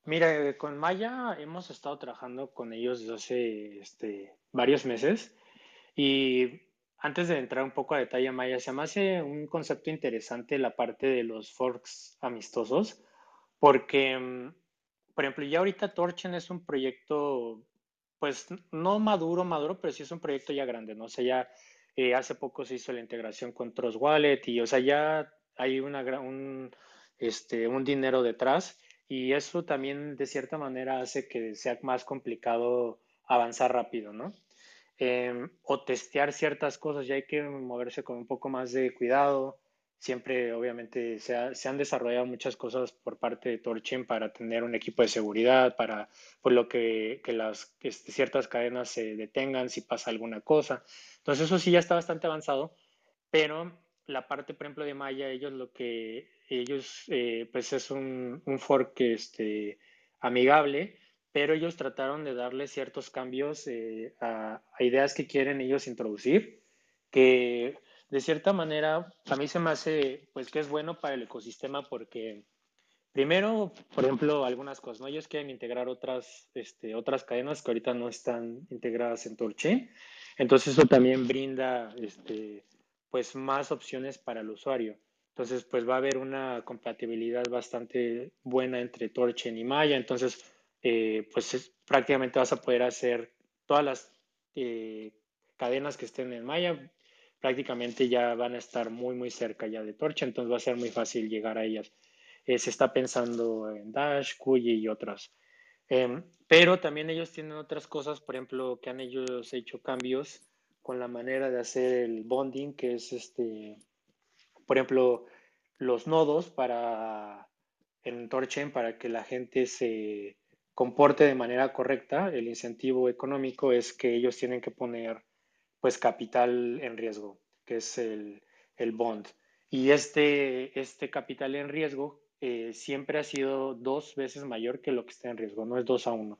mira, con Maya hemos estado trabajando con ellos desde hace este, varios meses y antes de entrar un poco a detalle a Maya, se me hace un concepto interesante la parte de los forks amistosos, porque mm, por ejemplo, ya ahorita Torchen es un proyecto, pues no maduro, maduro, pero sí es un proyecto ya grande, ¿no? O sea, ya eh, hace poco se hizo la integración con Trust Wallet y, o sea, ya hay este, un dinero detrás y eso también de cierta manera hace que sea más complicado avanzar rápido, ¿no? Em, o testear ciertas cosas, ya hay que moverse con un poco más de cuidado siempre obviamente se, han desarrollado muchas cosas por parte de Torchen para tener un equipo de seguridad, para por lo que, que las este, ciertas cadenas se detengan si pasa alguna cosa. Entonces eso sí ya está bastante avanzado, pero la parte, por ejemplo, de Maya, ellos lo que ellos eh, pues es un, un fork este, amigable, pero ellos trataron de darle ciertos cambios eh, a, a ideas que quieren ellos introducir, que de cierta manera, a mí se me hace, pues que es bueno para el ecosistema porque, primero, por ejemplo, algunas cosas, ¿no? Ellos quieren integrar otras, este, otras cadenas que ahorita no están integradas en Torchain. Entonces, eso también brinda, este, pues, más opciones para el usuario. Entonces, pues va a haber una compatibilidad bastante buena entre Torchain y Maya. Entonces, eh, pues prácticamente vas a poder hacer todas las eh, cadenas que estén en Maya, prácticamente ya van a estar muy, muy cerca ya de Torcha, entonces va a ser muy fácil llegar a ellas. Eh, se está pensando en Dash, Kuyi y otras. Em, pero también ellos tienen otras cosas, por ejemplo, que han ellos hecho cambios con la manera de hacer el bonding, que es este, por ejemplo, los nodos para en Torchain para que la gente se comporte de manera correcta. El incentivo económico es que ellos tienen que poner pues capital en riesgo, que es el, bond. Y este, este capital en riesgo eh, siempre ha sido dos veces mayor que lo que está en riesgo, no es dos a uno.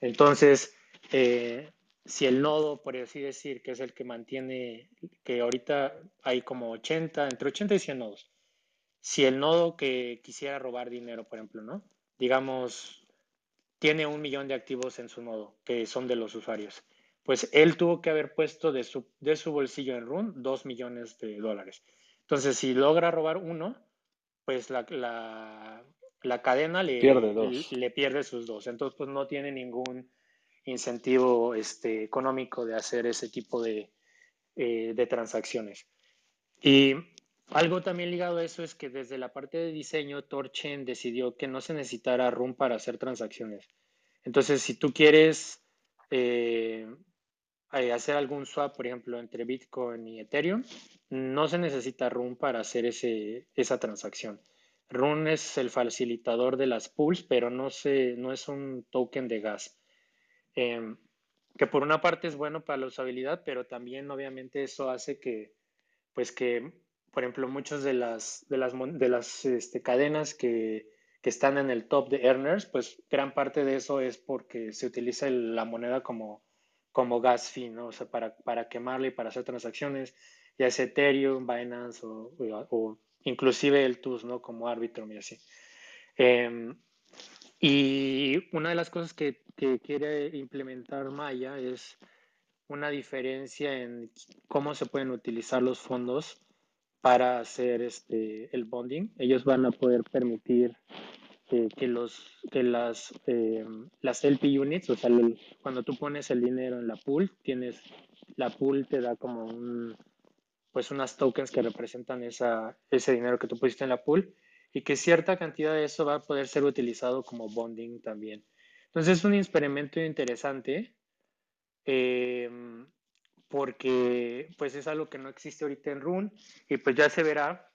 Entonces, eh, si el nodo, por así decir, que es el que mantiene, que ahorita hay como 80, entre 80 y 100 nodos, si el nodo que quisiera robar dinero, por ejemplo, ¿no? Digamos, tiene un millón de activos en su nodo, que son de los usuarios pues él tuvo que haber puesto de su, de su bolsillo en Run dos millones de dólares. Entonces, si logra robar uno, pues la, cadena le pierde, le pierde sus dos. Entonces, pues no tiene ningún incentivo este, económico de hacer ese tipo de, eh, de transacciones. Y algo también ligado a eso es que desde la parte de diseño, Torchen decidió que no se necesitara Run para hacer transacciones. Entonces, si tú quieres eh, hacer algún swap, por ejemplo, entre Bitcoin y Ethereum, no se necesita Run para hacer ese, esa transacción. Run es el facilitador de las pools, pero no, se, no es un token de gas. Em, que por una parte es bueno para la usabilidad, pero también obviamente eso hace que, pues que, por ejemplo, muchas de las, de las, de las este, cadenas que, que, están en el top de earners, pues gran parte de eso es porque se utiliza la moneda como como gas fee, ¿no? O sea, para, para quemarle y para hacer transacciones, ya sea Ethereum, Binance o, o, inclusive el TUS, ¿no? Como Arbitrum y así. Em, y una de las cosas que, que, quiere implementar Maya es una diferencia en cómo se pueden utilizar los fondos para hacer este, el bonding. Ellos van a poder permitir que, los, que las, eh, las LP units, o sea, cuando tú pones el dinero en la pool, tienes, la pool te da como un, pues unas tokens que representan esa, ese dinero que tú pusiste en la pool y que cierta cantidad de eso va a poder ser utilizado como bonding también. Entonces es un experimento interesante eh, porque pues es algo que no existe ahorita en Rune y pues ya se verá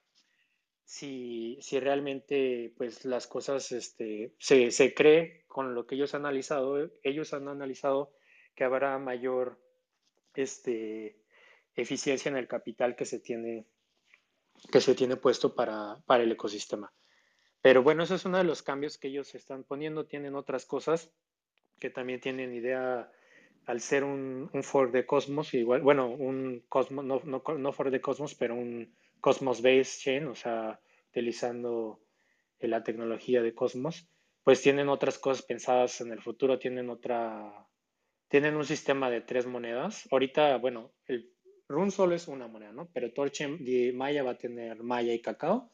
si, si realmente pues las cosas este, se, se cree con lo que ellos han analizado, ellos han analizado que habrá mayor este, eficiencia en el capital que se tiene, que se tiene puesto para, para el ecosistema. Pero bueno, eso es uno de los cambios que ellos están poniendo. Tienen otras cosas que también tienen idea al ser un, un de Cosmos, igual, bueno, un Cosmos, no, no, no de Cosmos, pero un Cosmos Based Chain, o sea, utilizando la tecnología de Cosmos, pues tienen otras cosas pensadas en el futuro, tienen otra, tienen un sistema de tres monedas. Ahorita, bueno, el Run solo es una moneda, ¿no? Pero Torchain de Maya va a tener Maya y Cacao.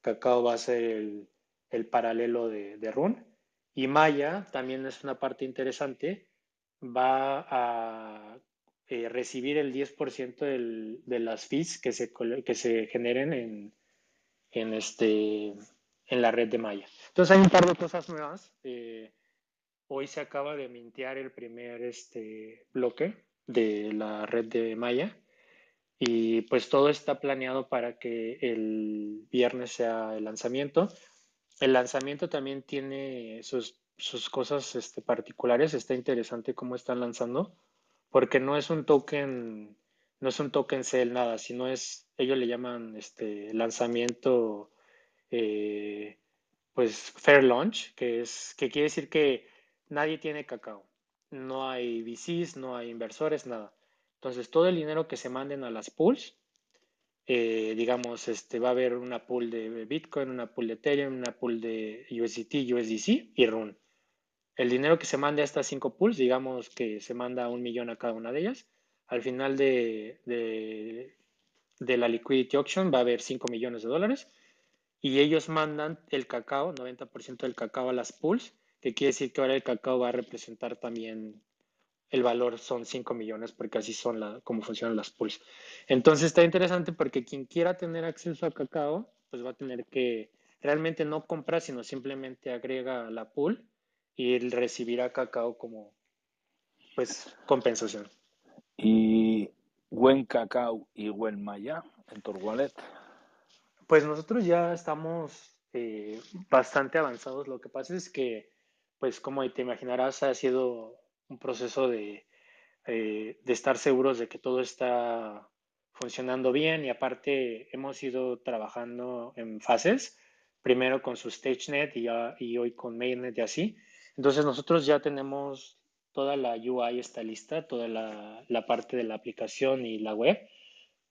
Cacao va a ser el, el paralelo de, de Run. Y Maya también es una parte interesante va a eh, recibir el 10% del, de las fees que se, que se generen en, en, este, en la red de Maya. Entonces hay un par de cosas nuevas. Eh, hoy se acaba de mintear el primer este, bloque de la red de Maya y pues todo está planeado para que el viernes sea el lanzamiento. El lanzamiento también tiene sus sus cosas este, particulares. Está interesante cómo están lanzando, porque no es un token, no es un token sell nada, sino es, ellos le llaman este lanzamiento, eh, pues fair launch, que es, que quiere decir que nadie tiene cacao. No hay VCs, no hay inversores, nada. Entonces, todo el dinero que se manden a las pools, eh, digamos, este, va a haber una pool de Bitcoin, una pool de Ethereum, una pool de USDT, USDC y RUN el dinero que se mande a estas cinco pools, digamos que se manda un millón a cada una de ellas, al final de, de, la liquidity auction va a haber 5 millones de dólares y ellos mandan el cacao, 90% del cacao a las pools, que quiere decir que ahora el cacao va a representar también el valor son 5 millones porque así son la, como funcionan las pools. Entonces está interesante porque quien quiera tener acceso a cacao, pues va a tener que realmente no comprar, sino simplemente agrega la pool y él recibirá cacao como pues compensación. ¿Y buen cacao y buen maya en wallet? Pues nosotros ya estamos eh, bastante avanzados. Lo que pasa es que, pues como te imaginarás, ha sido un proceso de, eh, de estar seguros de que todo está funcionando bien y aparte hemos ido trabajando en fases, primero con su StageNet y, y hoy con Mainnet y así. Entonces nosotros ya tenemos toda la UI está lista, toda la, parte de la aplicación y la web,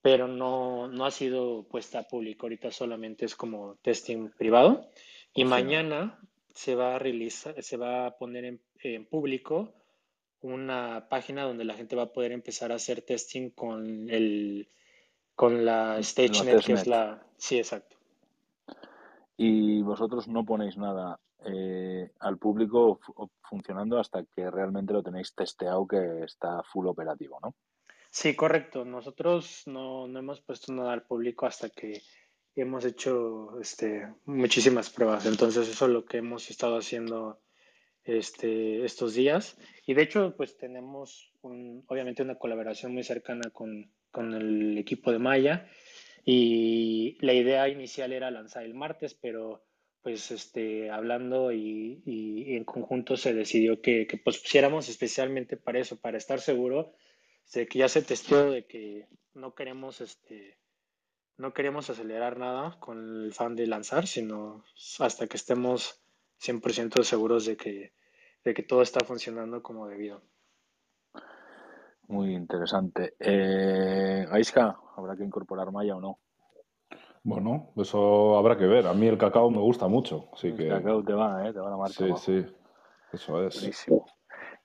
pero no, no ha sido puesta a público. Ahorita solamente es como testing privado. Y mañana se va a realizar, se va a poner en, público una página donde la gente va a poder empezar a hacer testing con el con la StageNet, que es la. Sí, exacto. Y vosotros no ponéis nada eh, al público funcionando hasta que realmente lo tenéis testeado que está full operativo, ¿no? Sí, correcto. Nosotros no, no hemos puesto nada al público hasta que hemos hecho este, muchísimas pruebas. Entonces eso es lo que hemos estado haciendo este, estos días. Y de hecho, pues tenemos un, obviamente una colaboración muy cercana con, con el equipo de Maya. Y la idea inicial era lanzar el martes, pero pues este, hablando y, en conjunto se decidió que, que pues, pusiéramos especialmente para eso, para estar seguro de que ya se testeó de que no queremos este no queremos acelerar nada con el fan de lanzar, sino hasta que estemos 100% seguros de que, de que todo está funcionando como debido. Muy interesante. Eh, ¿habrá que incorporar Maya o no? Bueno, eso habrá que ver. A mí el cacao me gusta mucho, así que... El cacao te va, ¿eh? Te va a marca. Sí, sí, eso es. Buenísimo.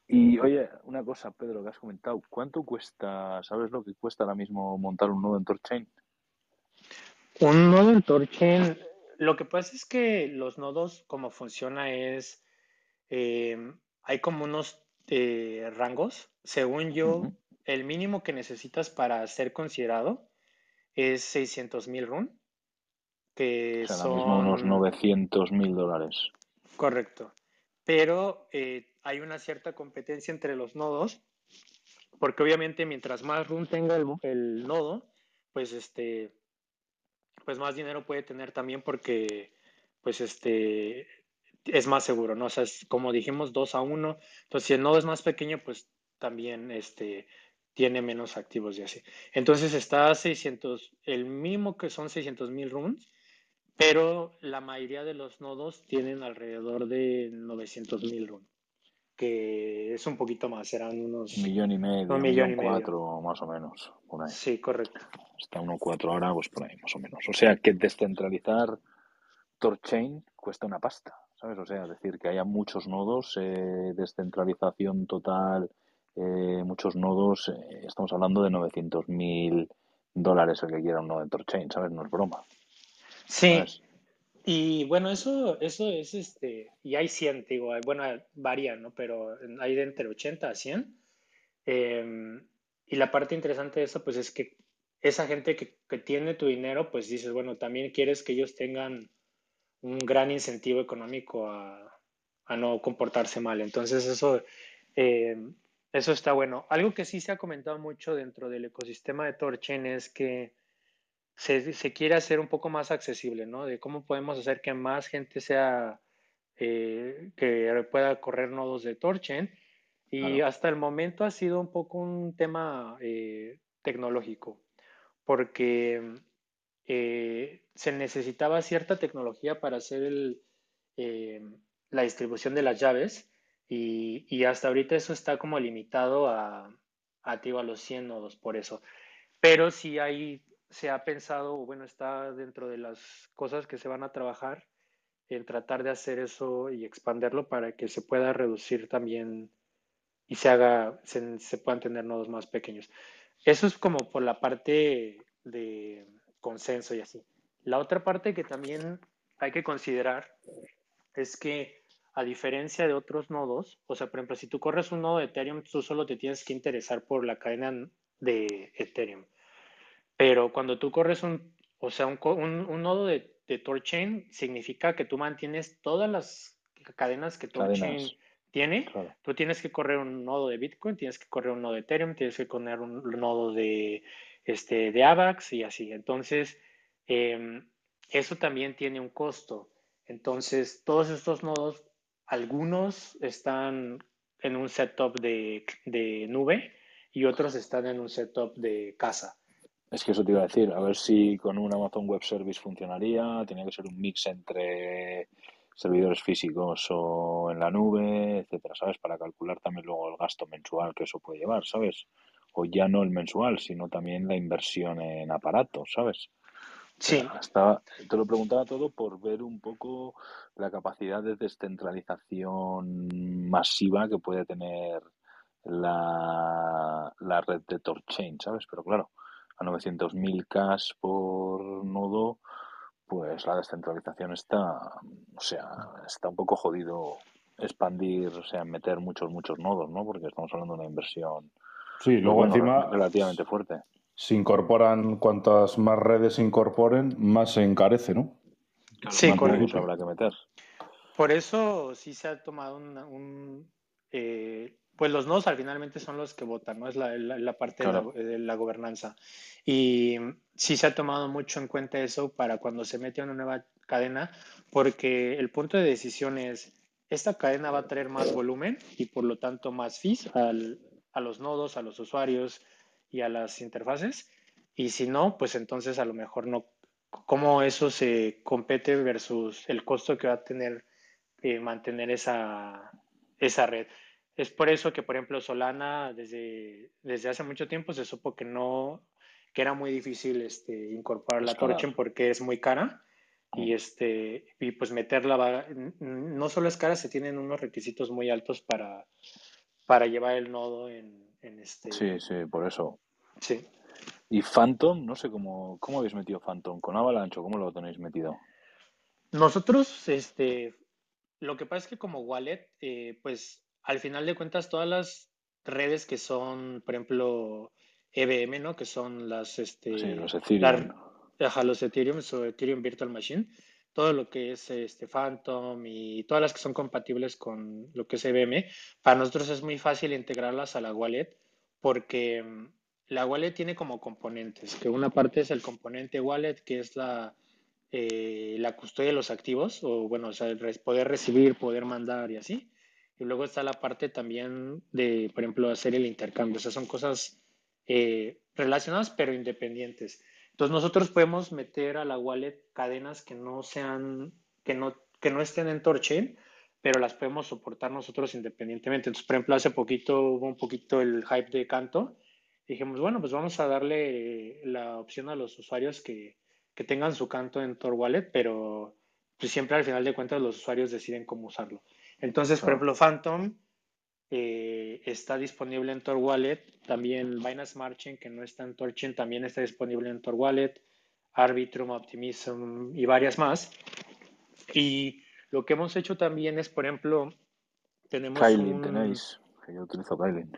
Y oye, una cosa, Pedro, que has comentado, ¿cuánto cuesta, sabes lo que cuesta ahora mismo montar un nodo en Torchain? Un nodo en Torchain, lo que pasa es que los nodos, como funciona es, eh, hay como unos eh, rangos. Según yo, el mínimo que necesitas para ser considerado es 600 mil RUN que son unos 900 mil dólares. Correcto. Pero eh, hay una cierta competencia entre los nodos, porque obviamente mientras más run tenga el, nodo, pues este, pues más dinero puede tener también porque, pues este, es más seguro, ¿no? O sea, como dijimos, 2 a 1. Entonces, si el nodo es más pequeño, pues también este, tiene menos activos y así. Entonces está a 600, el mínimo que son 600 mil runs pero la mayoría de los nodos tienen alrededor de 900 mil que es un poquito más, serán unos... Un millón y medio, un millón, y cuatro, más o menos, por ahí. Sí, correcto. Está uno cuatro ahora, pues por ahí, más o menos. O sea, que descentralizar Torchain cuesta una pasta, ¿sabes? O sea, decir que haya muchos nodos, eh, descentralización total, eh, muchos nodos, eh, estamos hablando de 900 mil dólares el que quiera un nodo en Torchain, ¿sabes? No es broma. Sí, y bueno, eso, eso es este, y hay 100, digo, bueno, varía, ¿no? Pero hay de entre 80 a 100. Em, y la parte interesante de eso, pues es que esa gente que, que, tiene tu dinero, pues dices, bueno, también quieres que ellos tengan un gran incentivo económico a, a no comportarse mal. Entonces, eso, em, eso está bueno. Algo que sí se ha comentado mucho dentro del ecosistema de Torchain es que se, quiere hacer un poco más accesible, ¿no? De cómo podemos hacer que más gente sea, eh, que pueda correr nodos de Torchen. Y hasta el momento ha sido un poco un tema eh, tecnológico, porque eh, se necesitaba cierta tecnología para hacer el, la distribución de las llaves y, y, hasta ahorita eso está como limitado a, a, a los 100 nodos por eso. Pero sí hay se ha pensado, o bueno, está dentro de las cosas que se van a trabajar en tratar de hacer eso y expanderlo para que se pueda reducir también y se haga, se, puedan tener nodos más pequeños. Eso es como por la parte de consenso y así. La otra parte que también hay que considerar es que a diferencia de otros nodos, o sea, por ejemplo, si tú corres un nodo de Ethereum, tú solo te tienes que interesar por la cadena de Ethereum. Pero cuando tú corres un, o sea, un, un, nodo de, de Torchain, significa que tú mantienes todas las cadenas que Torchain tiene. Tú tienes que correr un nodo de Bitcoin, tienes que correr un nodo de Ethereum, tienes que correr un nodo de, este, de AVAX y así. Entonces, em, eso también tiene un costo. Entonces, todos estos nodos, algunos están en un setup de, de nube y otros están en un setup de casa. Es que eso te iba a decir, a ver si con un Amazon Web Service funcionaría, tenía que ser un mix entre servidores físicos o en la nube, etcétera, ¿sabes? Para calcular también luego el gasto mensual que eso puede llevar, ¿sabes? O ya no el mensual, sino también la inversión en aparatos, ¿sabes? Sí. Hasta, te lo preguntaba todo por ver un poco la capacidad de descentralización masiva que puede tener la, la red de Torchain, ¿sabes? Pero claro, a 900.000 K por nodo, pues la descentralización está, o sea, está un poco jodido expandir, o sea, meter muchos, muchos nodos, ¿no? Porque estamos hablando de una inversión sí, luego encima, relativamente fuerte. Se incorporan, cuantas más redes se incorporen, más se encarece, ¿no? sí, correcto. habrá que meter. Por eso sí se ha tomado un, eh, pues los nodos al finalmente son los que votan, ¿no? Es la, parte de, la, gobernanza. Y sí se ha tomado mucho en cuenta eso para cuando se mete una nueva cadena, porque el punto de decisión es, esta cadena va a traer más volumen y por lo tanto más fees a los nodos, a los usuarios y a las interfaces. Y si no, pues entonces a lo mejor no, cómo eso se compete versus el costo que va a tener eh, mantener esa, esa red. Es por eso que, por ejemplo, Solana desde, desde hace mucho tiempo se supo que no, que era muy difícil este, incorporar la Torchen porque es muy cara. Y, este, y pues meterla no solo es cara, se tienen unos requisitos muy altos para, para llevar el nodo en, en este. Sí, sí, por eso. Sí. Y Phantom, no sé cómo, cómo habéis metido Phantom, con Avalanche cómo lo tenéis metido. Nosotros, este, lo que pasa es que como wallet, eh, pues al final de cuentas, todas las redes que son, por ejemplo, EVM, ¿no? Que son las, este, sí, los Ethereum. los Ethereum, o Ethereum Virtual Machine, todo lo que es este Phantom y todas las que son compatibles con lo que es EVM, para nosotros es muy fácil integrarlas a la wallet porque mm, la wallet tiene como componentes, que una parte es el componente wallet, que es la, eh, la custodia de los activos, o bueno, o sea, poder recibir, poder mandar y así. Y luego está la parte también de, por ejemplo, hacer el intercambio. O sea, son cosas eh, relacionadas pero independientes. Entonces nosotros podemos meter a la wallet cadenas que no sean, que no, que no estén en Torchain, pero las podemos soportar nosotros independientemente. Entonces, por ejemplo, hace poquito hubo un poquito el hype de Canto. Dijimos, bueno, pues vamos a darle la opción a los usuarios que, que tengan su Canto en Tor Wallet, pero pues siempre al final de cuentas los usuarios deciden cómo usarlo. Entonces, por ejemplo, Phantom eh, está disponible en Tor Wallet. También Binance Smart Chain, que no está en Torchain, también está disponible en Tor Wallet. Arbitrum, Optimism y varias más. Y lo que hemos hecho también es, por ejemplo, tenemos. Kylin tenéis, yo utilizo Kylin.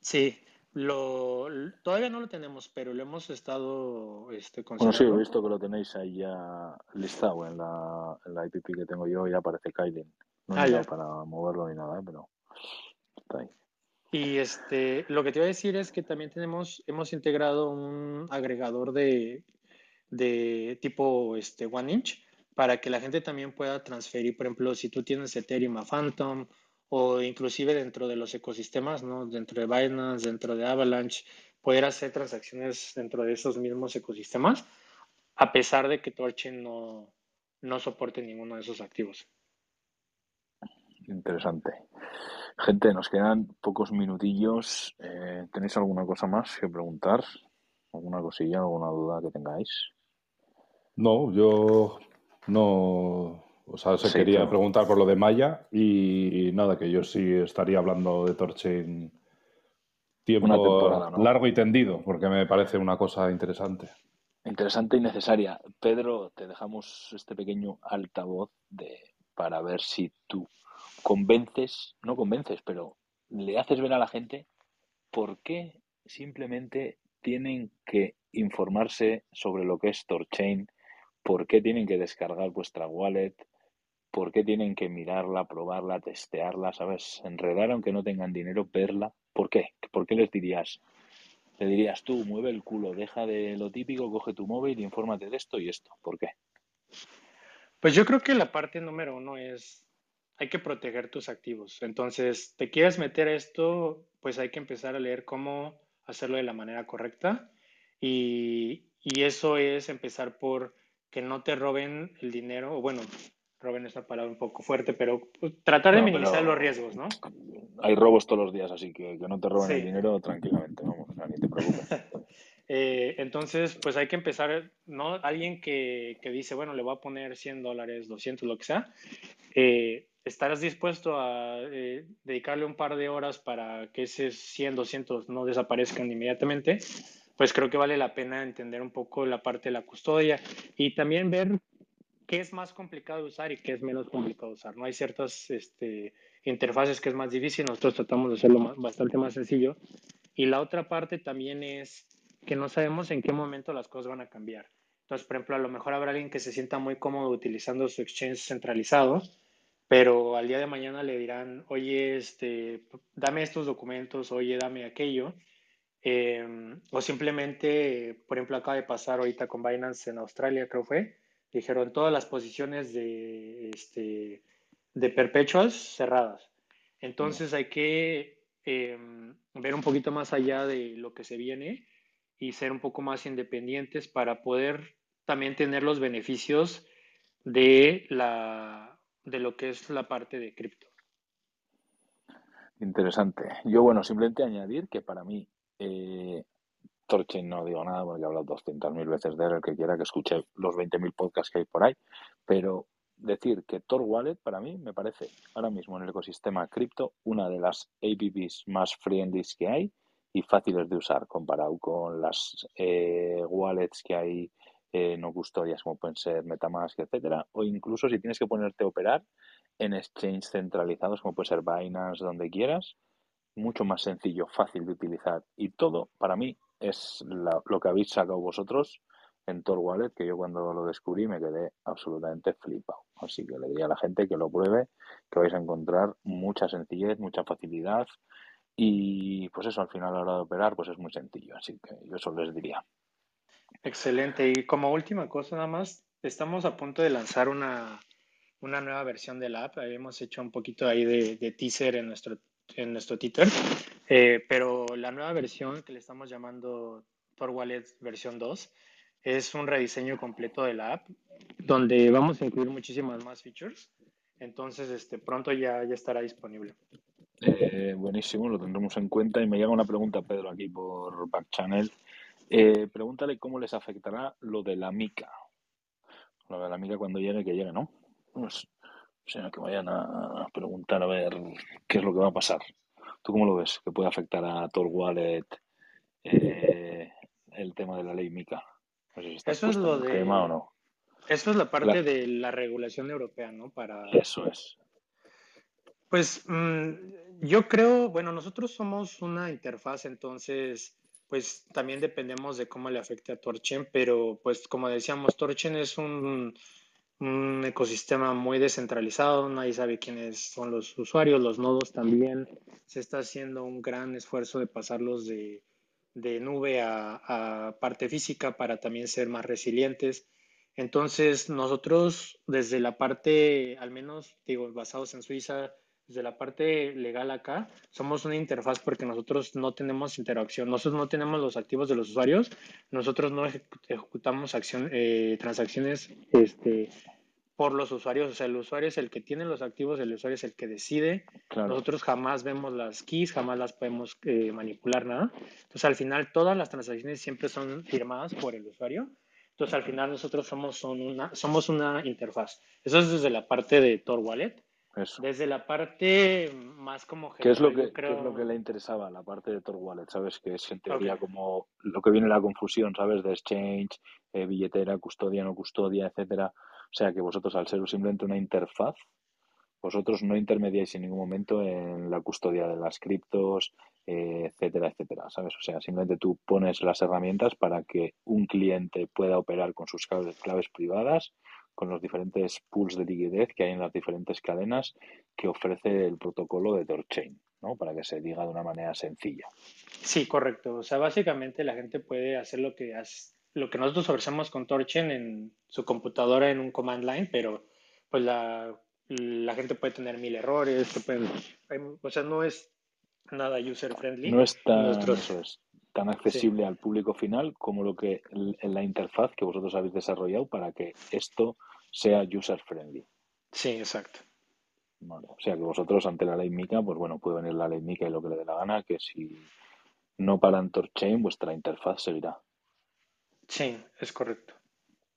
Sí, lo, todavía no lo tenemos, pero lo hemos estado este, Bueno, sí, he visto que lo tenéis ahí ya listado en la, en la IPP que tengo yo y aparece Kylin. No ah, para moverlo ni nada, ¿eh? pero está ahí. Y este, lo que te iba a decir es que también tenemos, hemos integrado un agregador de, de tipo este, One Inch para que la gente también pueda transferir, por ejemplo, si tú tienes Ethereum a Phantom o inclusive dentro de los ecosistemas, ¿no? Dentro de Binance, dentro de Avalanche, poder hacer transacciones dentro de esos mismos ecosistemas, a pesar de que Torchain no, no soporte ninguno de esos activos. Interesante. Gente, nos quedan pocos minutillos. Eh, ¿Tenéis alguna cosa más que preguntar? ¿Alguna cosilla, alguna duda que tengáis? No, yo no. O sea, se quería preguntar por lo de Maya y nada, que yo sí estaría hablando de Torchain tiempo largo y tendido, porque me parece una cosa interesante. Interesante y necesaria. Pedro, te dejamos este pequeño altavoz de, para ver si tú convences, no convences, pero le haces ver a la gente por qué simplemente tienen que informarse sobre lo que es Torchain, por qué tienen que descargar vuestra wallet, por qué tienen que mirarla, probarla, testearla, ¿sabes? Enredar aunque no tengan dinero, verla. ¿Por qué? ¿Por qué les dirías? Le dirías tú, mueve el culo, deja de lo típico, coge tu móvil infórmate de esto y esto. ¿Por qué? Pues yo creo que la parte número uno es hay que proteger tus activos. Entonces, te quieres meter a esto, pues hay que empezar a leer cómo hacerlo de la manera correcta. Y, eso es empezar por que no te roben el dinero, o bueno, roben esta palabra un poco fuerte, pero pues, tratar de minimizar los riesgos, ¿no? Hay robos todos los días, así que que no te roben el dinero tranquilamente, vamos, ni te preocupes. Eh, entonces, pues hay que empezar, ¿no? Alguien que, que, dice, bueno, le voy a poner 100 dólares, 200, lo que sea, eh, ¿estarás dispuesto a eh, dedicarle un par de horas para que ese 100, 200 no desaparezcan inmediatamente? Pues creo que vale la pena entender un poco la parte de la custodia y también ver qué es más complicado de usar y qué es menos complicado de usar. No hay ciertas este, interfaces que es más difícil, nosotros tratamos de hacerlo bastante más sencillo. Y la otra parte también es que no sabemos en qué momento las cosas van a cambiar. Entonces, por ejemplo, a lo mejor habrá alguien que se sienta muy cómodo utilizando su exchange centralizado, pero al día de mañana le dirán, oye, este, dame estos documentos, oye, dame aquello. Em, o simplemente, por ejemplo, acaba de pasar ahorita con Binance en Australia, creo fue, dijeron todas las posiciones de, este, de perpetuals cerradas. Entonces hay que em, ver un poquito más allá de lo que se viene y ser un poco más independientes para poder también tener los beneficios de la de lo que es la parte de cripto. Interesante. Yo, bueno, simplemente añadir que para mí, eh, no digo nada porque he hablado 200.000 veces de él, el que quiera que escuche los 20.000 podcasts que hay por ahí, pero decir que Tor Wallet para mí me parece ahora mismo en el ecosistema cripto una de las APPs más friendly que hay y fáciles de usar comparado con las eh, wallets que hay eh, no custodias como pueden ser Metamask, etcétera, o incluso si tienes que ponerte a operar en exchanges centralizados como puede ser Binance, donde quieras, mucho más sencillo, fácil de utilizar y todo para mí es lo que habéis sacado vosotros en Tor Wallet, que yo cuando lo descubrí me quedé absolutamente flipado. Así que le diría a la gente que lo pruebe, que vais a encontrar mucha sencillez, mucha facilidad y pues eso al final a la hora de operar pues es muy sencillo. Así que yo eso les diría. Excelente. Y como última cosa nada más, estamos a punto de lanzar una, nueva versión de la app. Hemos hecho un poquito ahí de, teaser en nuestro, en nuestro Twitter, eh, pero la nueva versión que le estamos llamando Tor Wallet versión 2 es un rediseño completo de la app donde vamos a incluir muchísimas más features. Entonces, este, pronto ya, ya estará disponible. Eh, buenísimo, lo tendremos en cuenta. Y me llega una pregunta, Pedro, aquí por Backchannel. Eh, pregúntale cómo les afectará lo de la mica. Lo de la mica cuando llegue, que llegue, ¿no? Pues, o sea, que vayan a preguntar a ver qué es lo que va a pasar. ¿Tú cómo lo ves? ¿Que puede afectar a Tor Wallet eh, el tema de la ley MICA? Eso es lo de... o no. Eso es la parte de la regulación europea, ¿no? Para... Eso es. Pues mm, yo creo, bueno, nosotros somos una interfaz, entonces, pues también dependemos de cómo le afecte a Torchen, pero pues como decíamos, Torchen es un un ecosistema muy descentralizado, nadie sabe quiénes son los usuarios, los nodos también. Se está haciendo un gran esfuerzo de pasarlos de, nube a, parte física para también ser más resilientes. Entonces, nosotros desde la parte, al menos digo, basados en Suiza, desde la parte legal acá, somos una interfaz porque nosotros no tenemos interacción, nosotros no tenemos los activos de los usuarios, nosotros no ejecutamos acción, eh, transacciones este, por los usuarios, o sea, el usuario es el que tiene los activos, el usuario es el que decide. Nosotros jamás vemos las keys, jamás las podemos eh, manipular, nada. Entonces, al final, todas las transacciones siempre son firmadas por el usuario. Entonces, al final, nosotros somos, una, somos una interfaz. Eso es desde la parte de Tor Wallet. Desde la parte más como general, ¿Qué es, lo que, ¿Qué es lo que le interesaba, la parte de Tor Wallet? ¿Sabes? Que es en teoría como lo que viene la confusión, ¿sabes? De exchange, eh, billetera, custodia, no custodia, etcétera. O sea que vosotros, al ser simplemente una interfaz, vosotros no intermediáis en ningún momento en la custodia de las criptos, eh, etcétera, etcétera, ¿sabes? O sea, simplemente tú pones las herramientas para que un cliente pueda operar con sus claves, claves privadas, con los diferentes pools de liquidez que hay en las diferentes cadenas que ofrece el protocolo de Torchain, ¿no? Para que se diga de una manera sencilla. Sí, correcto. O sea, básicamente la gente puede hacer lo que has lo que nosotros ofrecemos con Torchen en su computadora en un command line, pero pues la, la gente puede tener mil errores, o sea, no es nada user friendly. No es tan, es, tan accesible al público final como lo que la interfaz que vosotros habéis desarrollado para que esto sea user friendly. Sí, exacto. o sea que vosotros ante la ley MICA, pues bueno, puede venir la ley MICA y lo que le dé la gana, que si no paran Torchain, vuestra interfaz seguirá. Sí, es correcto.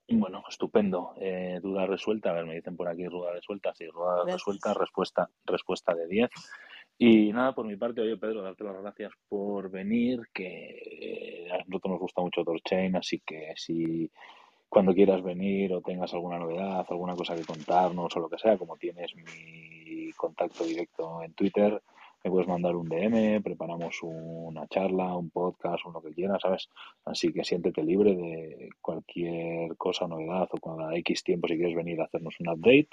Bueno, estupendo. Eh, duda resuelta. A ver, me dicen por aquí duda resuelta. Sí, duda resuelta, respuesta, respuesta de 10. Y nada, por mi parte, oye Pedro, darte las gracias por venir, que a nosotros nos gusta mucho Torchain, así que si cuando quieras venir o tengas alguna novedad, alguna cosa que contarnos o lo que sea, como tienes mi contacto directo en Twitter, me puedes mandar un DM, preparamos una charla, un podcast, o lo que quieras, ¿sabes? Así que siéntete libre de cualquier cosa, novedad o cada X tiempo si quieres venir a hacernos un update.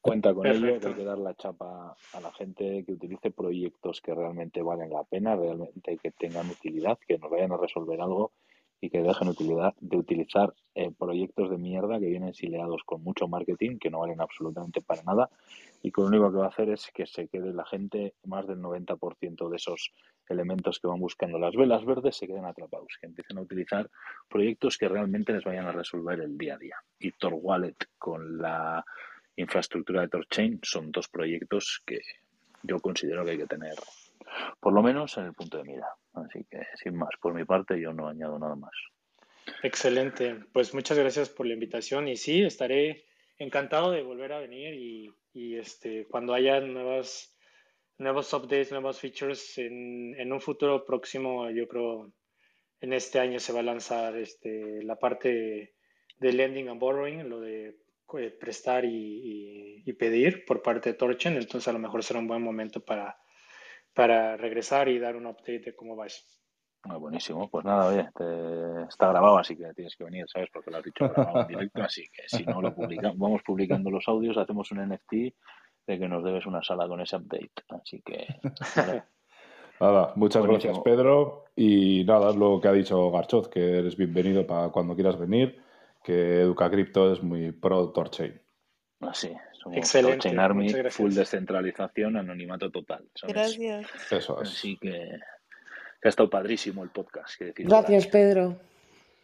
Cuenta con ello, que hay que dar la chapa a la gente que utilice proyectos que realmente valen la pena, realmente que tengan utilidad, que nos vayan a resolver algo y que dejen de utilizar eh, proyectos de mierda que vienen sileados con mucho marketing, que no valen absolutamente para nada y que lo único que va a hacer es que se quede la gente, más del 90% de esos elementos que van buscando las velas verdes se queden atrapados, que empiecen a utilizar proyectos que realmente les vayan a resolver el día a día. Y Tor Wallet con la infraestructura de Torchain son dos proyectos que yo considero que hay que tener por lo menos en el punto de mira. Así que, sin más, por mi parte yo no añado nada más. Excelente. Pues muchas gracias por la invitación y sí, estaré encantado de volver a venir y, este, cuando haya nuevas, nuevos updates, nuevos features en, en, un futuro próximo, yo creo en este año se va a lanzar este, la parte de lending and borrowing, lo de eh, prestar y, y, pedir por parte de Torchen, entonces a lo mejor será un buen momento para para regresar y dar un update de cómo vais. Muy buenísimo. Pues nada, oye, está grabado, así que tienes que venir, ¿sabes? Porque lo has dicho grabado en directo, así que si no lo publicamos, vamos publicando los audios, hacemos un NFT de que nos debes una sala con ese update. Así que. Nada, muchas gracias Pedro. Y nada, lo que ha dicho Garchoz, que eres bienvenido para cuando quieras venir, que Educa Crypto es muy pro Torchain. Así, somos Excelente. Army, full descentralización, anonimato total. Gracias. Eso es. Así que, ha estado padrísimo el podcast. Gracias, Pedro.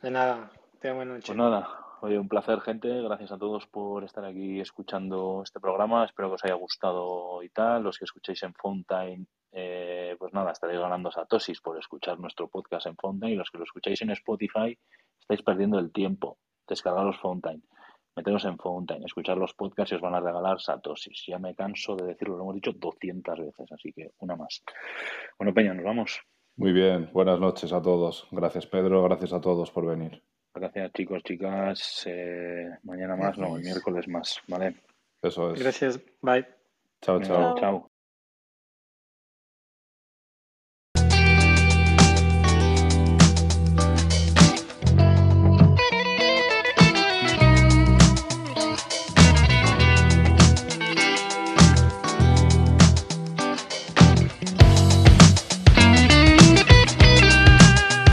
De nada. Te buena noche. Pues nada, Oye, un placer, gente. Gracias a todos por estar aquí escuchando este programa. Espero que os haya gustado y tal. Los que escuchéis en Fountain, eh, pues nada, estaréis ganando satosis por escuchar nuestro podcast en Fountain. Y los que lo escucháis en Spotify, estáis perdiendo el tiempo. Descargaros Fountain. Meteros en Fountain, escuchar los podcasts y os van a regalar satosis. Ya me canso de decirlo, lo hemos dicho 200 veces, así que una más. Bueno, Peña, nos vamos. Muy bien, buenas noches a todos. Gracias, Pedro. Gracias a todos por venir. Gracias, chicos, chicas. Eh, mañana más, no, el miércoles más, ¿vale? Eso es. Gracias. Bye. Chao, chao. chao.